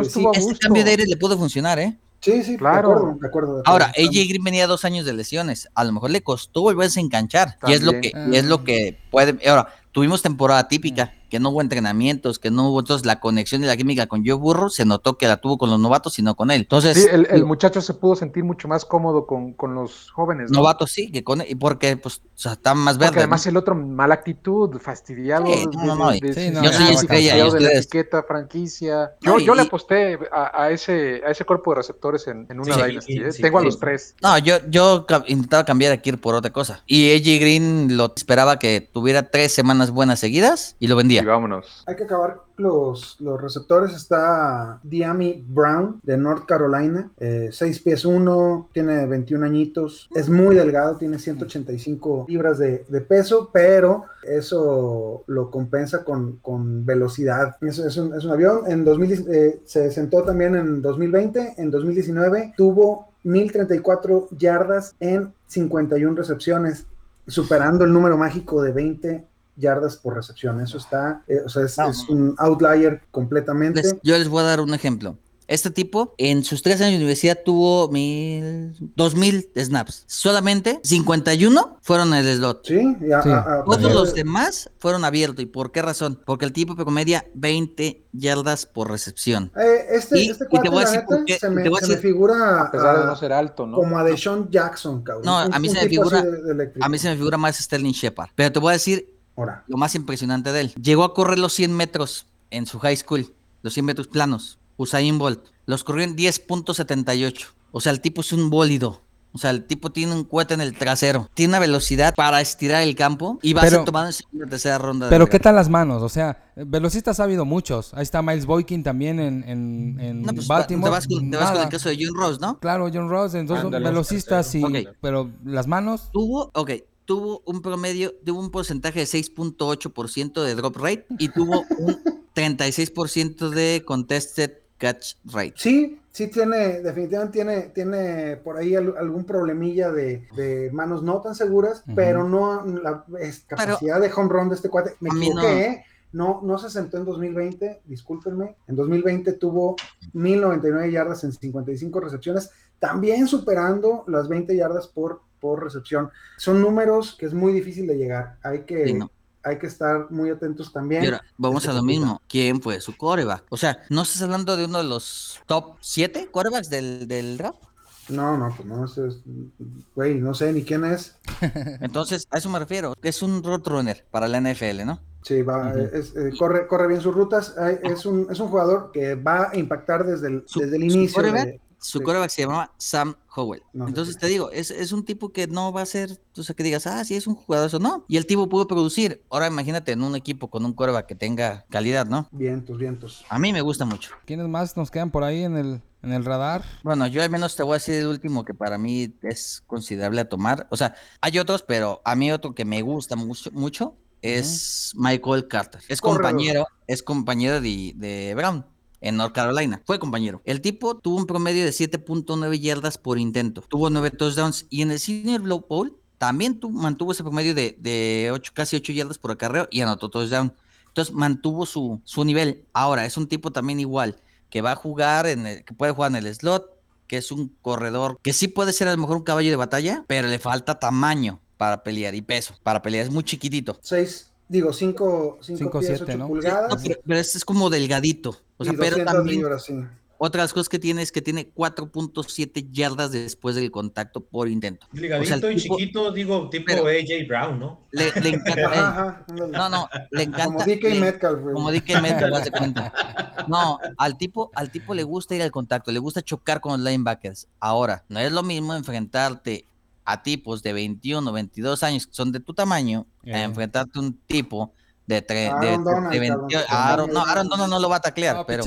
a sí. Este cambio de aire le pudo funcionar, ¿eh? Sí, sí, Claro. de acuerdo, de acuerdo. de acuerdo. Ahora, AJ Green venía dos años de lesiones. A lo mejor le costó volverse a enganchar. Y es lo que, es lo que puede. Ahora, tuvimos temporada típica, que no hubo entrenamientos, que no hubo entonces la conexión y la química con Joe Burro, se notó que la tuvo con los novatos y no con él. Entonces, Sí, el, el digo, muchacho se pudo sentir mucho más cómodo con, con los jóvenes. ¿no? novatos sí, que con él, y porque pues, o sea, más Porque verdes. además ¿no? el otro, mala actitud, fastidiado. Sí, no, no, no, de- de- sí, de- no, de- yo soy estrella, de la etiqueta, franquicia. No, Yo, yo le aposté a, a ese, a ese cuerpo de receptores en, en una Sí, Dynasty. ¿eh? sí, Tengo a los tres. No, yo, yo intentaba cambiar a Kirk por otra cosa. Y AJ Green lo esperaba que tuviera tres semanas buenas seguidas y lo Vámonos. Hay que acabar los, los receptores. Está Diami Brown de North Carolina, 6 pies 1, tiene 21 añitos, es muy delgado, tiene 185 libras de, de peso, pero eso lo compensa con, con velocidad. Es, un, es un avión. En 2010, eh, se sentó también en 2020, en 2019 tuvo 1034 yardas en 51 recepciones, superando el número mágico de 20 yardas por recepción. Eso está, eh, o sea, es, No. es un outlier completamente. Les- yo les voy a dar un ejemplo. Este tipo en sus tres años de universidad tuvo mil, dos mil snaps. Solamente 51 fueron en el slot. Sí, y a- Sí. a- a- Todos a- los demás fueron abiertos. ¿Y por qué razón? Porque el tipo promedia 20 yardas por recepción. Eh, este, Y- este y te cuate, voy a decir neta, por qué- se me, te voy a se me decir- figura A pesar de no ser alto, ¿no? como a Deshaun Jackson, cabrón. No, Un- a mí un se me figura- de- de eléctrico. A mí se me figura más Sterling Shepard. Pero te voy a decir Ahora, lo más impresionante de él. Llegó a correr los 100 metros en su high school, los 100 metros planos. Usain Bolt. Los corrió en 10.78. O sea, el tipo es un bólido. O sea, el tipo tiene un cohete en el trasero. Tiene una velocidad para estirar el campo y va a ser tomado en segunda o tercera ronda. de Pero ¿qué tal las manos? O sea, velocistas ha habido muchos. Ahí está Miles Boykin también en, en, en No, pues, Baltimore. te vas, con, te vas con Nada. el caso de John Ross, ¿no? Claro, John Ross, entonces Ándale, velocistas sí, Ok. pero las manos, Tuvo, ok, tuvo un promedio, tuvo un porcentaje de 6.8% de drop rate y tuvo un 36% de contested catch rate. sí, sí tiene, definitivamente tiene, tiene por ahí al- algún problemilla de, de manos no tan seguras, pero no la es- capacidad de home run de este cuate. Me equivoqué, no. ¿eh? No, no se sentó en 2020, discúlpenme. En 2020 tuvo 1099 yardas en 55 recepciones, también superando las 20 yardas por, por recepción. Son números que es muy difícil de llegar. Hay que, Sí, no. hay que estar muy atentos también. Y ahora, vamos Este a lo complicado. mismo. ¿Quién fue su coreback? O sea, ¿no estás hablando de uno de los top 7 corebacks del, del draft? No, no, pues no, eso es, güey, no sé ni quién es. Entonces, a eso me refiero. Es un roadrunner para la NFL, ¿no? Sí, va, es- eh, corre, corre bien sus rutas. Es un, es un jugador que va a impactar desde el, Su- desde el su inicio. de- Su Sí. coreback se llamaba Sam Howell. No Entonces te digo, es, es un tipo que no va a ser, o sea, que digas, ah, sí, es un jugador o no. Y el tipo pudo producir. Ahora imagínate en un equipo con un coreback que tenga calidad, ¿no? Vientos, vientos. A mí me gusta mucho. ¿Quiénes más nos quedan por ahí en el, en el radar? Bueno, yo al menos te voy a decir el último que para mí es considerable a tomar. O sea, hay otros, pero a mí otro que me gusta mucho, mucho es Michael Carter. Es Corredor. compañero, es compañero de, de Brown en North Carolina. Fue compañero. El tipo tuvo un promedio de 7.9 yardas por intento. Tuvo 9 touchdowns y en el Senior Blow Bowl también tu- mantuvo ese promedio de, de ocho- casi 8 yardas por acarreo y anotó touchdown. Entonces mantuvo su, su nivel. Ahora, es un tipo también igual que va a jugar en el, que puede jugar en el slot, que es un corredor que sí puede ser a lo mejor un caballo de batalla, pero le falta tamaño para pelear y peso. Para pelear es muy chiquitito. Seis, digo, cinco, cinco, Cinco, pies, siete, ocho ¿no? pulgadas. No, pero, pero este es como delgadito. O sea, y pero 200 también libras, sí. otras cosas que tiene es que tiene 4.7 yardas después del contacto por intento. Ligadito O sea, el y tipo- chiquito, digo, tipo AJ Brown, ¿no? Le, le encanta. Ajá, ajá, ándale. No, no, le encanta. Como DK le- Metcalf, güey. Como DK Metcalf, de cuenta. No, al tipo, al tipo le gusta ir al contacto, le gusta chocar con los linebackers. Ahora, no es lo mismo enfrentarte a tipos de 21, 22 años que son de tu tamaño, Eh. a enfrentarte a un tipo de, tre- de, Aaron de- Donald, de 20 cabrón. Aaron, no, Aaron Donald no lo va a taclear, No, pero.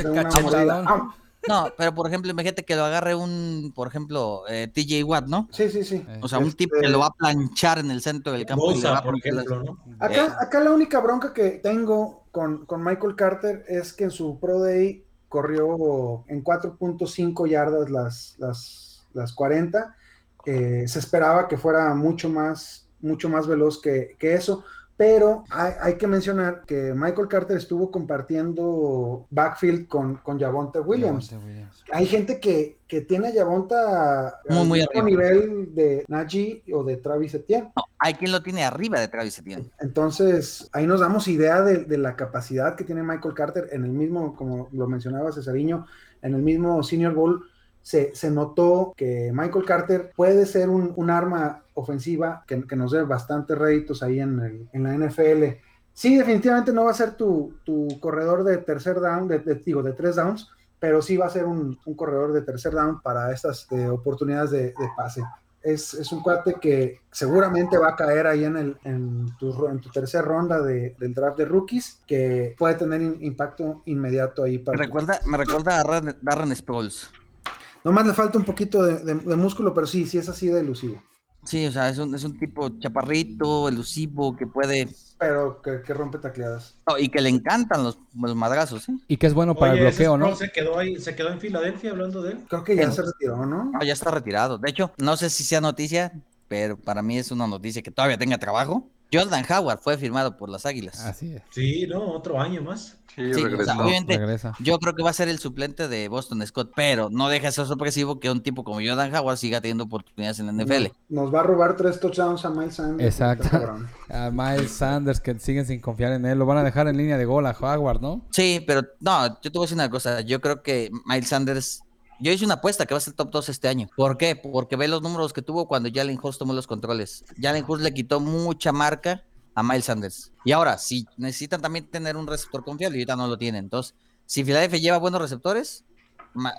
¡Ah! no, pero por ejemplo, imagínate que lo agarre un, por ejemplo, eh, TJ Watt, ¿no? Sí, sí, sí. O sea, un tipo que Este- lo va a planchar en el centro del campo. y le va a por las- ejemplo, ¿no? Eh. Acá, acá la única bronca que tengo con, con Michael Carter es que en su Pro Day corrió en 4.5 yardas las, las, las 40. Eh, se esperaba que fuera mucho más, mucho más veloz que, que eso. Pero hay, hay que mencionar que Michael Carter estuvo compartiendo backfield con, con Javonte Williams. Javonte Williams. Hay gente que, que tiene a Javonta Muy, al muy mismo arriba. nivel de Najee o de Travis Etienne. No, hay quien lo tiene arriba de Travis Etienne. Entonces, ahí nos damos idea de, de la capacidad que tiene Michael Carter en el mismo, como lo mencionaba Cesariño, en el mismo Senior Bowl. Se, se notó que Michael Carter puede ser un, un arma ofensiva que, que nos dé bastantes réditos ahí en, el- en la NFL. Sí, definitivamente no va a ser tu, tu corredor de tercer down, de, de- digo, de tres downs, pero sí va a ser un, un corredor de tercer down para estas eh, oportunidades de, de pase. Es, es un cuate que seguramente va a caer ahí en, el, en, tu, en tu tercera ronda de- del draft de rookies, que puede tener in- impacto inmediato ahí Me para... recuerda, me recuerda a Darren Sproles. Nomás le falta un poquito de, de- de músculo, pero sí, sí es así de elusivo. Sí, o sea, es un, es un tipo chaparrito, elusivo, que puede... Pero que, que rompe tacleadas. no, y que le encantan los, los madrazos, ¿eh? Y que es bueno para Oye, el bloqueo, ¿no? Se quedó ahí, se quedó en Filadelfia hablando de él. Creo que ya se retiró, ¿no? No, ya está retirado. De hecho, no sé si sea noticia, pero para mí es una noticia que todavía tenga trabajo. Jordan Howard fue firmado por las Águilas. Así es. Sí, no, otro año más. Sí, Sí, o regresó. sea, obviamente, Regresa. yo creo que va a ser el suplente de Boston Scott, pero no deja de ser sorpresivo que un tipo como Jordan Howard siga teniendo oportunidades en la NFL. Nos va a robar tres touchdowns a Miles Sanders. Exacto. A Miles Sanders, que siguen sin confiar en él. Lo van a dejar en línea de gol a Howard, ¿no? Sí, pero no, yo te voy a decir una cosa. Yo creo que Miles Sanders. Yo hice una apuesta que va a ser top 2 este año. ¿Por qué? Porque ve los números que tuvo cuando Jalen Hurts tomó los controles. Jalen Hurts le quitó mucha marca a Miles Sanders. Y ahora, si necesitan también tener un receptor confiable, y ahorita no lo tienen. Entonces, si Philadelphia lleva buenos receptores,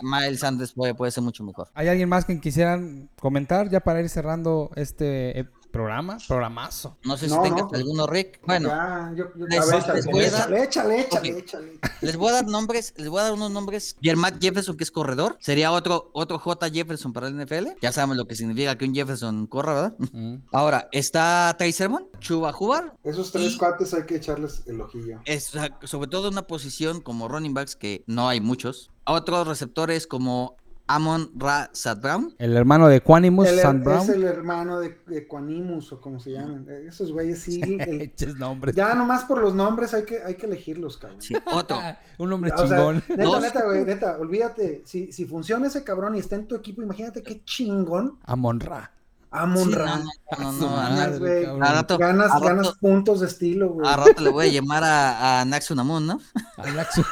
Miles Sanders puede, puede ser mucho mejor. ¿Hay alguien más que quisieran comentar ya para ir cerrando este programa? Programazo. No sé si No, tengas no, alguno, Rick. Bueno, Ya, yo- yo- les- ver, voy a dar- échale, échale, échale. Les voy a dar nombres, les voy a dar unos nombres. Jermatt Jefferson, que es corredor, sería otro, otro J. Jefferson para el NFL. Ya sabemos lo que significa que un Jefferson corra, ¿verdad? Mm. Ahora, está Trey Sermon, Chuba Hubbard, Esos tres Y- cuates hay que echarles el ojillo. es, o sea, sobre todo una posición como running backs, que no hay muchos. Otros receptores como Amon Ra Sad Brown. El hermano de Quanimus, Sam es Brown. el hermano de, de Quanimus o como se llaman. Esos güeyes sí. el- Eches nombres. ya nomás por los nombres hay que, hay que elegirlos, cabrón. Sí, otro. Un O sea, chingón. neta, Dos. neta, güey, neta, olvídate. Si, si funciona ese cabrón y está en tu equipo, imagínate qué chingón. Amon Ra. Amon Ra. no, no, no, a- güey. a rato- Ganas, a rato- ganas puntos de estilo, güey. a rato le voy a llamar a, a Naxunamun, ¿no? Anaxu-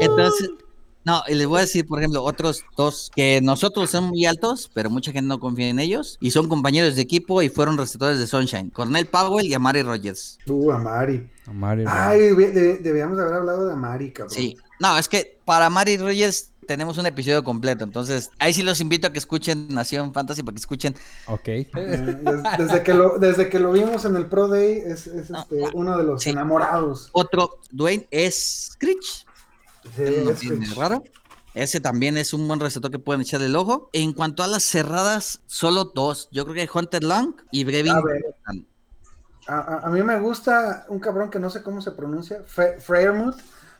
Entonces, no, y les voy a decir, por ejemplo, otros dos que nosotros son muy altos, pero mucha gente no confía en ellos, y son compañeros de equipo y fueron receptores de Sunshine, Cornell Powell y Amari Rogers. Tú, Amari. Amari. Ay, de- de- debíamos haber hablado de Amari, cabrón. Sí, no, es que para Amari Rogers tenemos un episodio completo, entonces ahí sí los invito a que escuchen Nación Fantasy, para que escuchen. Ok. Eh, des- desde, que lo, desde que lo vimos en el Pro Day, es, es, este, uno de los Sí. enamorados. Otro, Dwayne es Screech, no es tiene que- raro. Ese también es un buen receptor que pueden echarle el ojo. En cuanto a las cerradas, solo dos. Yo creo que Hunter Long y Brevin. A. A, a- mí me gusta un cabrón que no sé cómo se pronuncia, Fe- Freiermuth,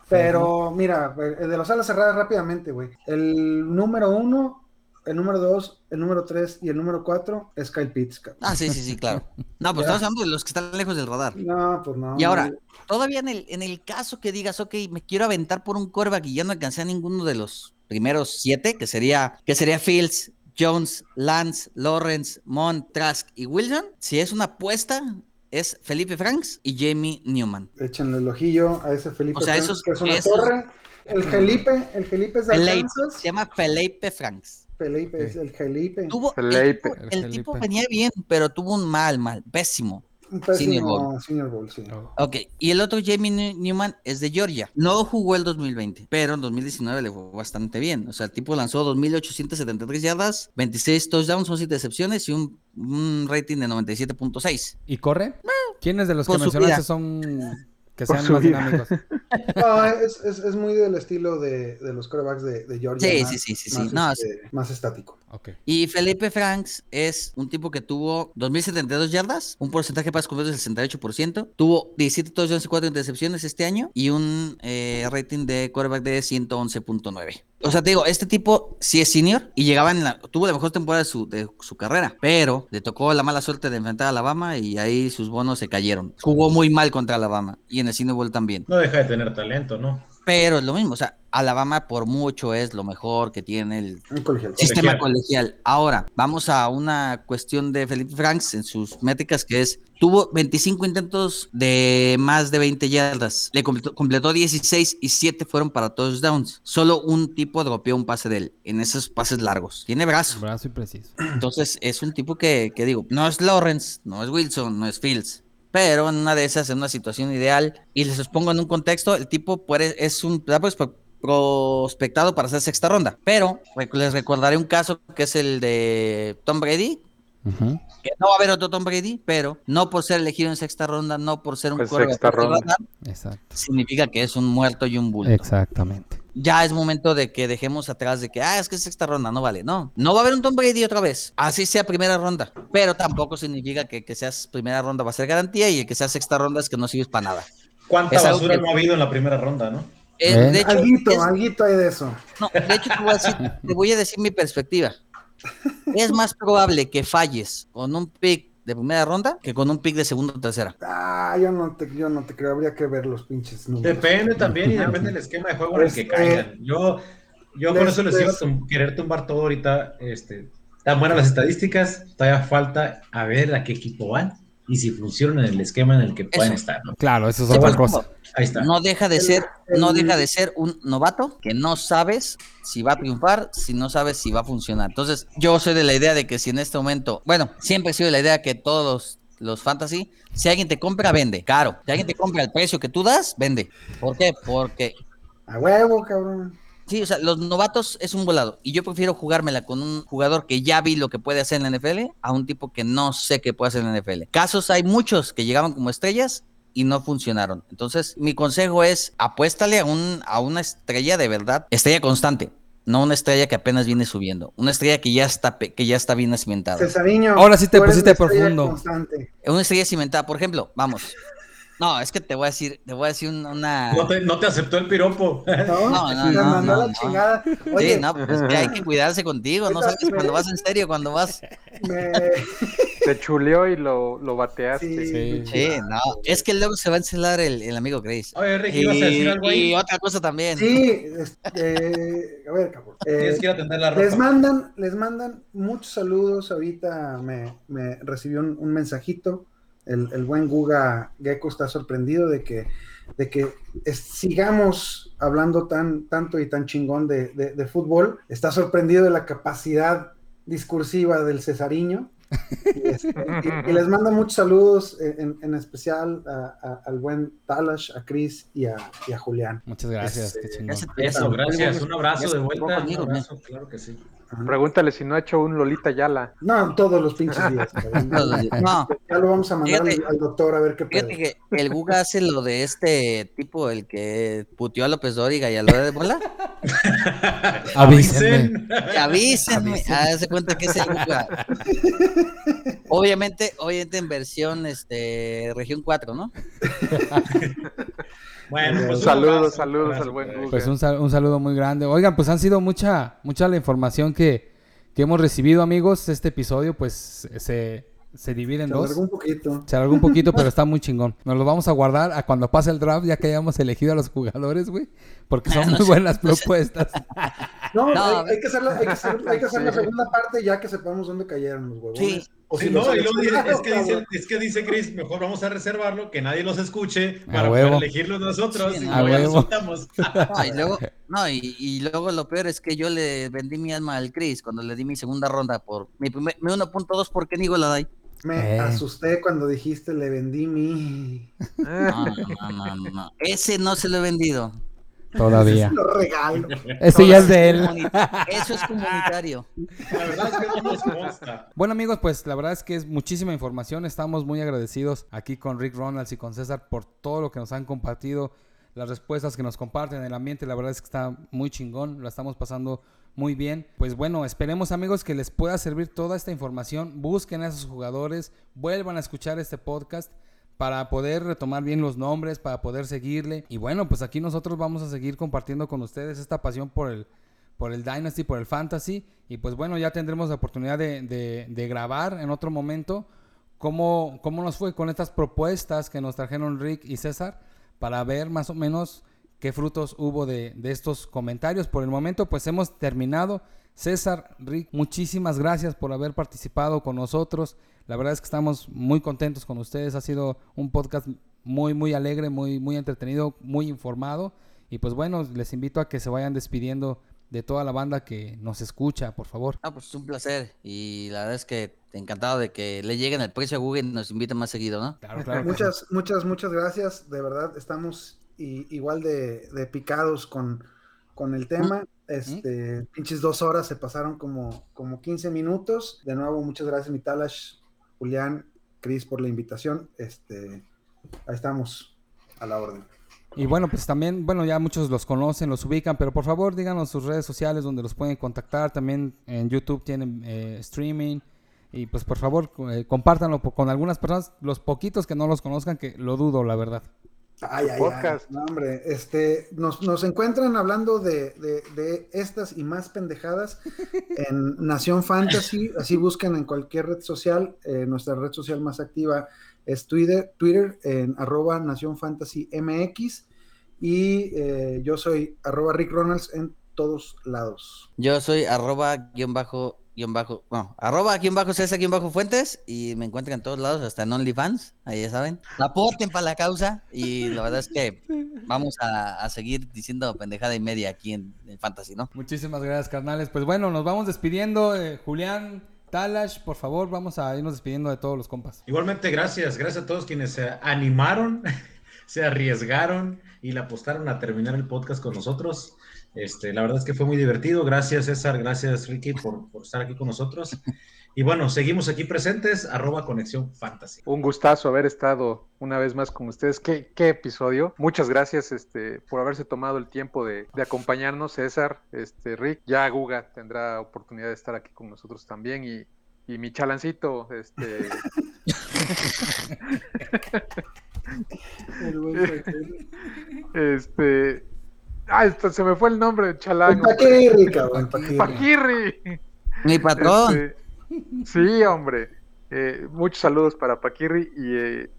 pero mira, de los alas cerradas rápidamente, güey. El número uno, el número dos, el número tres y el número cuatro es Kyle Pitts, cabrón. Ah, sí, sí, sí, claro. No, pues Ya. estamos hablando de los que están lejos del radar. No, pues no. Y ahora, todavía en el, en el caso que digas, ok, me quiero aventar por un coreback y ya no alcancé a ninguno de los primeros siete, que sería, que sería Fields, Jones, Lance, Lawrence, Mont, Trask y Wilson. Si es una apuesta, es Felipe Franks y Jamie Newman. Échenle el ojillo a ese Felipe O sea, Franks, esos- que es una esos- torre. El Felipe, el Felipe es de Felipe, se llama Felipe Franks. Felipe es el Felipe. Tuvo, el, Felipe. tipo- el El tipo Felipe. venía bien, pero tuvo un mal, mal, pésimo. Un pésimo Senior Bowl. Senior Bowl, sí. Ok, y el otro Jamie New- Newman es de Georgia. No jugó el 2020, pero en 2019 le fue bastante bien. O sea, el tipo lanzó 2.873 yardas, 26 touchdowns, 11 intercepciones y un, un rating de 97.6. ¿Y corre? ¿Quiénes de los que mencionaste vida. son que sean más vida. dinámicos? No, es, es, es muy del estilo de, de los corebacks de, de Georgia. Sí, más- sí, sí, sí, sí. Más, No, este, más estático. Ok. Y Felipe Franks es un tipo que tuvo 2.072 yardas, un porcentaje de pases completos del 68%, tuvo 17 touchdowns y 4 intercepciones este año y un eh, rating de quarterback de 111.9. O sea, te digo, este tipo sí es senior y llegaba en la, tuvo la mejor temporada de su, de su carrera, pero le tocó la mala suerte de enfrentar a Alabama y ahí sus bonos se cayeron. Jugó muy mal contra Alabama y en el Senior Bowl también. No deja de tener talento, ¿no? Pero es lo mismo, o sea, Alabama por mucho es lo mejor que tiene el colegial. sistema Colegial. colegial. Ahora, vamos a una cuestión de Felipe Franks en sus métricas, que es, tuvo 25 intentos de más de 20 yardas, le completó, completó 16 y 7 fueron para touchdowns. Solo un tipo dropeó un pase de él en esos pases largos. Tiene brazo. Brazo y preciso. Entonces, es un tipo que, que digo, no es Lawrence, no es Wilson, no es Fields. Pero en una de esas, en una situación ideal, y les pongo en un contexto, el tipo puede, es un pues, pro- prospectado para hacer sexta ronda. Pero les recordaré un caso que es el de Tom Brady, que no va a haber otro Tom Brady, pero no por ser elegido en sexta ronda, no por ser un Pues sexta de ronda. radar, significa que es un muerto y un bulto. Exactamente. Ya es momento de que dejemos atrás de que, ah, es que es sexta ronda, no vale. No, no va a haber un Tom Brady otra vez. Así sea primera ronda. Pero tampoco significa que que seas primera ronda va a ser garantía y el que seas sexta ronda es que no sirves para nada. ¿Cuánta Es basura que- no ha habido en la primera ronda, no? Eh, ¿Eh? De hecho, Alguito, es- alguito hay de eso. no, de hecho te, voy a decir, te voy a decir mi perspectiva. Es más probable que falles con un pick de primera ronda que con un pick de segunda o tercera. Ah, yo no te, yo no te creo, habría que ver los pinches números. Depende también y depende del esquema de juego en el que Este, caigan. Yo, yo con eso les este- iba a tum- querer tumbar todo ahorita. Este, están buenas las estadísticas, todavía falta a ver a qué equipo van y si funcionan en el esquema en el que pueden Eso. estar. ¿no? Claro, eso es Sí, otra pues, cosa. Ahí está. No deja de El- ser, no deja de ser un novato que no sabes si va a triunfar, si no sabes si va a funcionar. Entonces, yo soy de la idea de que si en este momento, bueno, siempre he sido de la idea que todos los, los fantasy, si alguien te compra, vende, caro. Si alguien te compra el precio que tú das, vende. ¿Por qué? Porque A huevo, cabrón. Sí, o sea, los novatos es un volado. Y yo prefiero jugármela con un jugador que ya vi lo que puede hacer en la NFL a un tipo que no sé qué puede hacer en la NFL. Casos hay muchos que llegaban como estrellas y no funcionaron. Entonces, mi consejo es apuéstale a, un, a una estrella de verdad, estrella constante. No una estrella que apenas viene subiendo. Una estrella que ya está, pe- que ya está bien cimentada. Cesariño. Ahora sí te pusiste una estrella profundo. constante. Una estrella cimentada, por ejemplo, vamos. No, es que te voy a decir, te voy a decir un- una. No te, no te aceptó el piropo. No, No, no, no, mandó no, la no. chingada. Oye, Sí, no, pues es que hay que cuidarse contigo, no sabes me- cuando vas en serio, cuando vas. me... Te chuleó y lo, lo bateaste. Sí, Sí. Sí, no, es que luego se va a encelar el, el amigo Chris. Oye, Ricky, ¿ibas a decir algo Y, ahí? y otra cosa también. Sí, este, a ver, cabrón. Eh, Tienes que ir a atender la les mandan, les mandan muchos saludos. Ahorita me, me recibió un, un mensajito. El, el buen Guga Gecko está sorprendido de que, de que es- sigamos hablando tan, tanto y tan chingón de, de- de fútbol. Está sorprendido de la capacidad discursiva del Cesariño. Y, este, y- y les manda muchos saludos, en, en especial a- a- al buen Talash, a Chris y a, y a Julián. Muchas gracias, Este, qué Eso, gracias. Un abrazo de vuelta. fue conmigo, Un abrazo, claro que sí. Ajá. Pregúntale si no ha hecho un Lolita Yala. No, todos los pinches días. No, Ya lo vamos a mandar al, Fíjate- al doctor a ver qué fíjate que el Guga hace lo de este tipo, el que puteó a López Dóriga y a lo de bola. Avísenme. Avísenme, hágase cuenta que es el Guga. Obviamente, obviamente en versión este región 4, ¿no? Bueno, pues un Saludos, saludos abrazo, al buen. Guga. Pues un, sal- un saludo muy grande. Oigan, pues han sido mucha, mucha la información que, que hemos recibido, amigos. Este episodio, pues, se, se divide en Se dos. alargó un poquito. Se alargó un poquito, pero está muy chingón. Nos lo vamos a guardar a cuando pase el draft, ya que hayamos elegido a los jugadores, güey. Porque son muy buenas propuestas. No, No, hay, hay que hacer, la, hay que hacer, hay que hacer la segunda parte ya que sepamos dónde cayeron los huevones. Sí. O Sí, si no, y luego es, que dice, es que dice Chris, mejor vamos a reservarlo, que nadie los escuche para poder elegirlos nosotros Sí, y luego ya soltamos. No, y luego, no, y, y luego lo peor es que yo le vendí mi alma al Chris cuando le di mi segunda ronda por mi, primer, mi 1.2 por Kenny Goladay. Me Eh. asusté cuando dijiste le vendí mi. No, no, no, no, no. Ese no se lo he vendido. Todavía. Lo regalo. Ese ya es de él. Eso es comunitario. La verdad es que no nos consta. Bueno amigos, pues la verdad es que es muchísima información. Estamos muy agradecidos aquí con Rick Ronalds y con César por todo lo que nos han compartido, las respuestas que nos comparten, el ambiente, la verdad es que está muy chingón, lo estamos pasando muy bien. Pues bueno, esperemos amigos que les pueda servir toda esta información. Busquen a esos jugadores, vuelvan a escuchar este podcast para poder retomar bien los nombres, para poder seguirle. Y bueno, pues aquí nosotros vamos a seguir compartiendo con ustedes esta pasión por el, por el Dynasty, por el Fantasy. Y pues bueno, ya tendremos la oportunidad de, de- grabar en otro momento cómo, cómo nos fue con estas propuestas que nos trajeron Rick y César para ver más o menos qué frutos hubo de, de estos comentarios. Por el momento, pues hemos terminado. César, Rick, muchísimas gracias por haber participado con nosotros. La verdad es que estamos muy contentos con ustedes. Ha sido un podcast muy, muy alegre, muy, muy entretenido, muy informado. Y pues bueno, les invito a que se vayan despidiendo de toda la banda que nos escucha, por favor. Ah, pues es un placer. Y la verdad es que encantado de que le lleguen el precio a Google y nos inviten más seguido, ¿no? Claro, claro. Muchas, muchas, muchas gracias. De verdad, estamos i- igual de, de picados con, con el tema. Este, pinches dos horas se pasaron como, como 15 minutos. De nuevo, muchas gracias, Mitalash, Julián, Cris, por la invitación. Este, ahí estamos, a la orden. Y bueno, pues también, bueno, ya muchos los conocen, los ubican, pero por favor díganos sus redes sociales donde los pueden contactar. También en YouTube tienen eh, streaming. Y pues por favor, eh, compártanlo con algunas personas, los poquitos que no los conozcan, que lo dudo, la verdad. Ay, ay, ay. No, hombre, este, nos, nos encuentran hablando de, de- de estas y más pendejadas en Nación Fantasy. Así buscan en cualquier red social. Eh, nuestra red social más activa es Twitter, Twitter en arroba Nación Fantasy MX. Y eh, yo soy arroba Rick Ronalds en todos lados. Yo soy arroba guion bajo guion bajo, no, arroba guion bajo César guion bajo Fuentes y me encuentran en todos lados, hasta en OnlyFans, ahí ya saben. Aporten para la causa y la verdad es que vamos a, a seguir diciendo pendejada y media aquí en, en Fantasy, ¿no? Muchísimas gracias, carnales. Pues bueno, nos vamos despidiendo. eh, Julián, Talash, por favor, vamos a irnos despidiendo de todos los compas. Igualmente, gracias. Gracias a todos quienes se animaron, se arriesgaron y le apostaron a terminar el podcast con nosotros. Este, la verdad es que fue muy divertido. Gracias, César. Gracias, Ricky, por, por estar aquí con nosotros. Y bueno, seguimos aquí presentes, arroba conexión fantasy. Un gustazo haber estado una vez más con ustedes. Qué, qué episodio. Muchas gracias este, por haberse tomado el tiempo de, de acompañarnos, César, este, Rick. Ya Guga tendrá oportunidad de estar aquí con nosotros también. Y, y mi chalancito, este. El buen Paquirri. Este. Ah, esto, se me fue el nombre de Chalán. El Paquirri, cabrón. Paquirri. Paquirri. Mi patrón. Este, sí, hombre. Eh, muchos saludos para Paquirri y eh,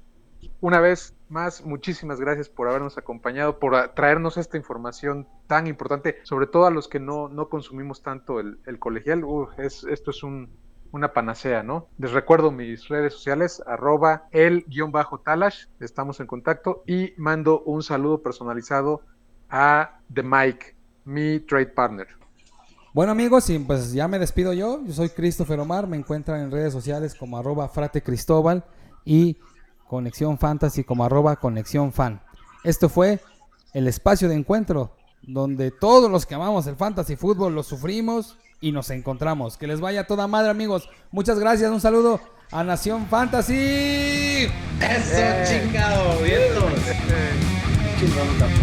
una vez más, muchísimas gracias por habernos acompañado, por traernos esta información tan importante, sobre todo a los que no, no consumimos tanto el, el colegial. Uf, es, esto es un, una panacea, ¿no? Les recuerdo mis redes sociales, arroba el-talash, estamos en contacto y mando un saludo personalizado a The Mike, mi trade partner. Bueno amigos, y pues ya me despido yo. Yo soy Christopher Omar. Me encuentran en redes sociales como arroba frate Cristóbal y Conexión Fantasy como arroba Conexión Fan. Esto fue el espacio de encuentro donde todos los que amamos el fantasy fútbol lo sufrimos y nos encontramos. Que les vaya toda madre amigos. Muchas gracias. Un saludo a Nación Fantasy. Eso, chingado, vientos. Cabrón.